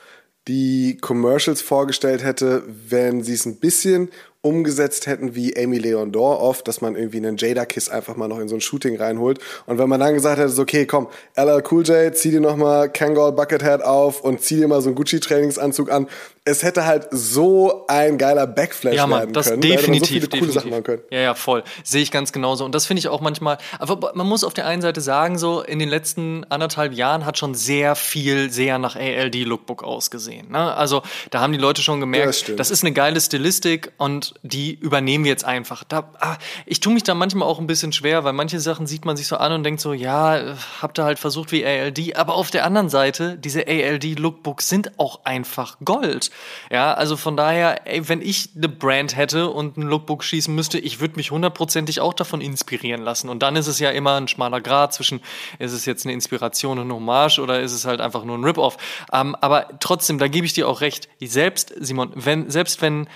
die Commercials vorgestellt hätte, wenn sie es ein bisschen umgesetzt hätten wie Amy Leon Dor oft, dass man irgendwie einen Jada-Kiss einfach mal noch in so ein Shooting reinholt. Und wenn man dann gesagt hätte, so, okay, komm, LL Cool J, zieh dir nochmal Kangol Buckethead auf und zieh dir mal so einen Gucci-Trainingsanzug an. Es hätte halt so ein geiler Backflash ja, Mann, werden das können. Definitiv, so viele definitiv. Sachen machen können. Ja, ja, voll. Sehe ich ganz genauso. Und das finde ich auch manchmal, aber man muss auf der einen Seite sagen, so in den letzten anderthalb Jahren hat schon sehr viel sehr nach ALD-Lookbook ausgesehen. Ne? Also da haben die Leute schon gemerkt, das, das ist eine geile Stilistik und die übernehmen wir jetzt einfach. Da, ah, ich tue mich da manchmal auch ein bisschen schwer, weil manche Sachen sieht man sich so an und denkt so, ja, habt ihr halt versucht wie ALD, aber auf der anderen Seite, diese ALD-Lookbooks sind auch einfach Gold. Ja, also von daher, ey, wenn ich eine Brand hätte und ein Lookbook schießen müsste, ich würde mich hundertprozentig auch davon inspirieren lassen. Und dann ist es ja immer ein schmaler Grad zwischen, ist es jetzt eine Inspiration und Hommage oder ist es halt einfach nur ein Rip-Off. Ähm, aber trotzdem, da gebe ich dir auch recht. Selbst, Simon, wenn, selbst wenn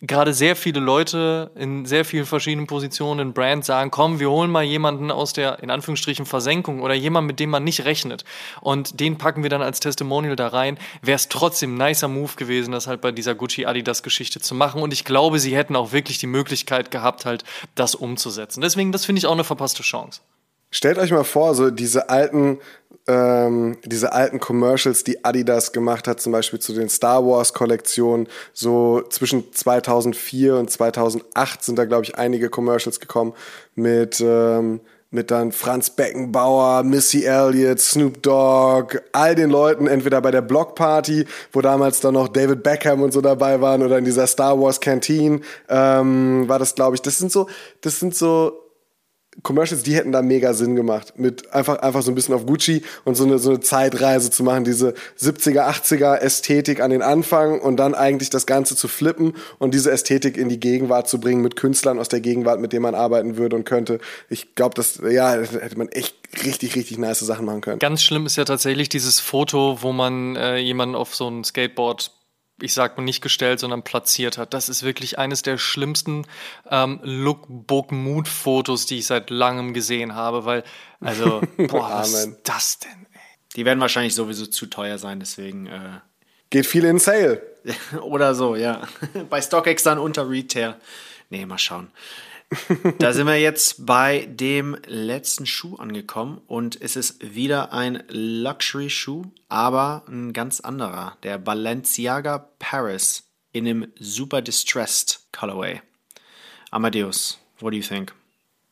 gerade sehr viele Leute in sehr vielen verschiedenen Positionen in Brand sagen, komm, wir holen mal jemanden aus der, in Anführungsstrichen, Versenkung oder jemanden, mit dem man nicht rechnet. Und den packen wir dann als Testimonial da rein. Wäre es trotzdem ein nicer Move gewesen, das halt bei dieser Gucci-Adidas-Geschichte zu machen. Und ich glaube, sie hätten auch wirklich die Möglichkeit gehabt, halt das umzusetzen. Deswegen, das finde ich auch eine verpasste Chance. Stellt euch mal vor, so diese alten ähm, diese alten Commercials, die Adidas gemacht hat, zum Beispiel zu den Star Wars Kollektionen, so zwischen 2004 und 2008 sind da, glaube ich, einige Commercials gekommen mit, ähm, mit dann Franz Beckenbauer, Missy Elliott, Snoop Dogg, all den Leuten, entweder bei der Blockparty, wo damals dann noch David Beckham und so dabei waren, oder in dieser Star Wars Canteen, ähm, war das, glaube ich. Das sind so, das sind so Commercials, die hätten da mega Sinn gemacht, mit einfach, einfach so ein bisschen auf Gucci und so eine, so eine Zeitreise zu machen, diese 70er, 80er Ästhetik an den Anfang und dann eigentlich das Ganze zu flippen und diese Ästhetik in die Gegenwart zu bringen mit Künstlern aus der Gegenwart, mit denen man arbeiten würde und könnte. Ich glaube, das, ja, hätte man echt richtig, richtig nice Sachen machen können. Ganz schlimm ist ja tatsächlich dieses Foto, wo man äh, jemanden auf so ein Skateboard ich sag mal nicht gestellt, sondern platziert hat. Das ist wirklich eines der schlimmsten ähm, Lookbook-Mood-Fotos, die ich seit langem gesehen habe, weil, also, boah, was ist das denn? Ey? Die werden wahrscheinlich sowieso zu teuer sein, deswegen. Äh Geht viel in Sale. Oder so, ja. Bei StockX dann unter Retail. Nee, mal schauen da sind wir jetzt bei dem letzten Schuh angekommen und es ist wieder ein Luxury-Schuh, aber ein ganz anderer. Der Balenciaga Paris in einem super distressed Colorway. Amadeus, what do you think?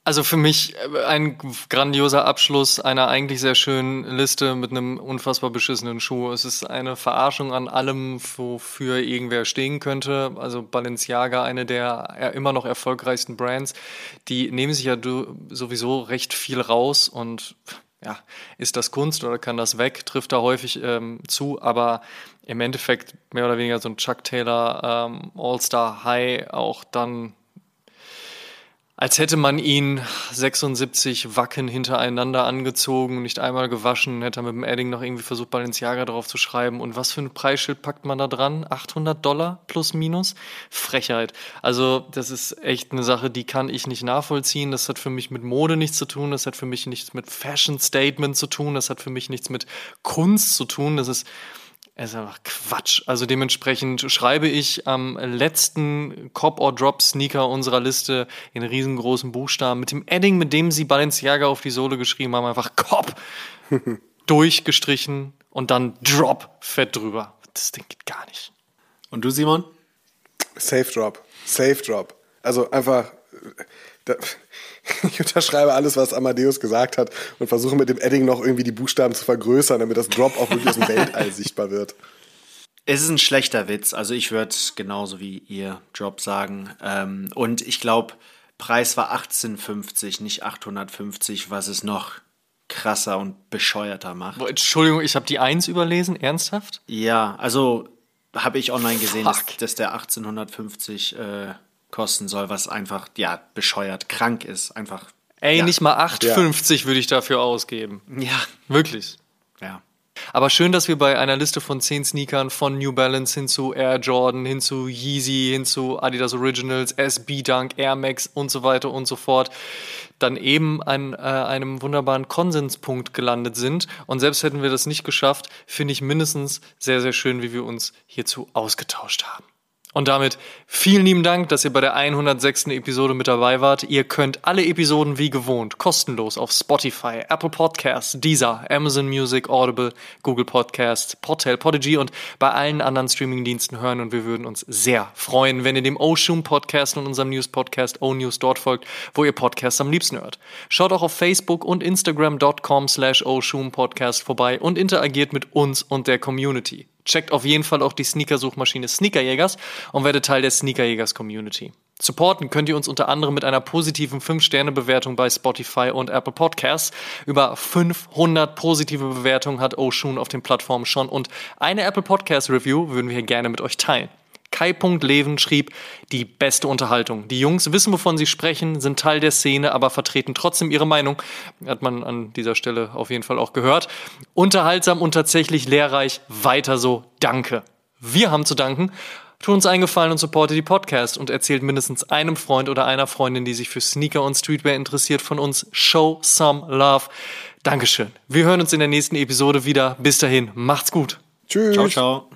Also für mich äh, ein grandioser Abschluss einer eigentlich sehr schönen Liste mit einem unfassbar beschissenen Schuh. Es ist eine Verarschung an allem, wofür irgendwer stehen könnte. Also Balenciaga, eine der immer noch erfolgreichsten Brands, die nehmen sich ja sowieso recht viel raus und ja, ist das Kunst oder kann das weg, trifft da häufig ähm, zu, aber im Endeffekt mehr oder weniger so ein Chuck Taylor ähm, All-Star High auch dann als hätte man ihn 76 Wacken hintereinander angezogen, nicht einmal gewaschen, hätte er mit dem Edding noch irgendwie versucht, Balenciaga drauf zu schreiben. Und was für ein Preisschild packt man da dran? 800 Dollar plus minus? Frechheit. Also das ist echt eine Sache, die kann ich nicht nachvollziehen. Das hat für mich mit Mode nichts zu tun, das hat für mich nichts mit Fashion Statement zu tun, das hat für mich nichts mit Kunst zu tun. Das ist es ist einfach Quatsch. Also dementsprechend schreibe ich am letzten Cop or Drop Sneaker unserer Liste in riesengroßen Buchstaben mit dem Edding, mit dem sie Balenciaga auf die Sohle geschrieben haben, einfach Cop durchgestrichen und dann Drop fett drüber. Das Ding geht gar nicht. Und du, Simon? Safe Drop. Safe Drop. Also einfach. Da, ich unterschreibe alles, was Amadeus gesagt hat und versuche mit dem Edding noch irgendwie die Buchstaben zu vergrößern, damit das Drop auch wirklich aus dem Weltall sichtbar wird. Es ist ein schlechter Witz. Also ich würde genauso wie ihr Drop sagen. Ähm, und ich glaube, Preis war 1850, nicht 850, was es noch krasser und bescheuerter macht. Entschuldigung, ich habe die 1 überlesen, ernsthaft? Ja, also habe ich online gesehen, dass, dass, der 1850 äh, kosten soll, was einfach, ja, bescheuert, krank ist. Einfach. Ey, ja. nicht mal 8,50 ja. würde ich dafür ausgeben. Ja. Wirklich. Ja. Aber schön, dass wir bei einer Liste von 10 Sneakern von New Balance hin zu Air Jordan, hin zu Yeezy, hin zu Adidas Originals, SB Dunk, Air Max und so weiter und so fort, dann eben an äh, einem wunderbaren Konsenspunkt gelandet sind. Und selbst hätten wir das nicht geschafft, finde ich mindestens sehr, sehr schön, wie wir uns hierzu ausgetauscht haben. Und damit vielen lieben Dank, dass ihr bei der 106. Episode mit dabei wart. Ihr könnt alle Episoden wie gewohnt kostenlos auf Spotify, Apple Podcasts, Deezer, Amazon Music, Audible, Google Podcasts, Portal, Podigy und bei allen anderen Streamingdiensten hören. Und wir würden uns sehr freuen, wenn ihr dem Oshun Podcast und unserem News Podcast O News dort folgt, wo ihr Podcasts am liebsten hört. Schaut auch auf Facebook und Instagram.com slash Podcast vorbei und interagiert mit uns und der Community. Checkt auf jeden Fall auch die Sneaker-Suchmaschine Sneakerjägers und werdet Teil der Sneakerjägers-Community. Supporten könnt ihr uns unter anderem mit einer positiven 5-Sterne-Bewertung bei Spotify und Apple Podcasts. Über 500 positive Bewertungen hat Oshun auf den Plattformen schon und eine Apple Podcast Review würden wir gerne mit euch teilen. Kai.leven schrieb, die beste Unterhaltung. Die Jungs wissen, wovon sie sprechen, sind Teil der Szene, aber vertreten trotzdem ihre Meinung. Hat man an dieser Stelle auf jeden Fall auch gehört. Unterhaltsam und tatsächlich lehrreich. Weiter so. Danke. Wir haben zu danken. Tut uns eingefallen und supportet die Podcast und erzählt mindestens einem Freund oder einer Freundin, die sich für Sneaker und Streetwear interessiert, von uns. Show some love. Dankeschön. Wir hören uns in der nächsten Episode wieder. Bis dahin, macht's gut. Tschüss. Ciao, ciao.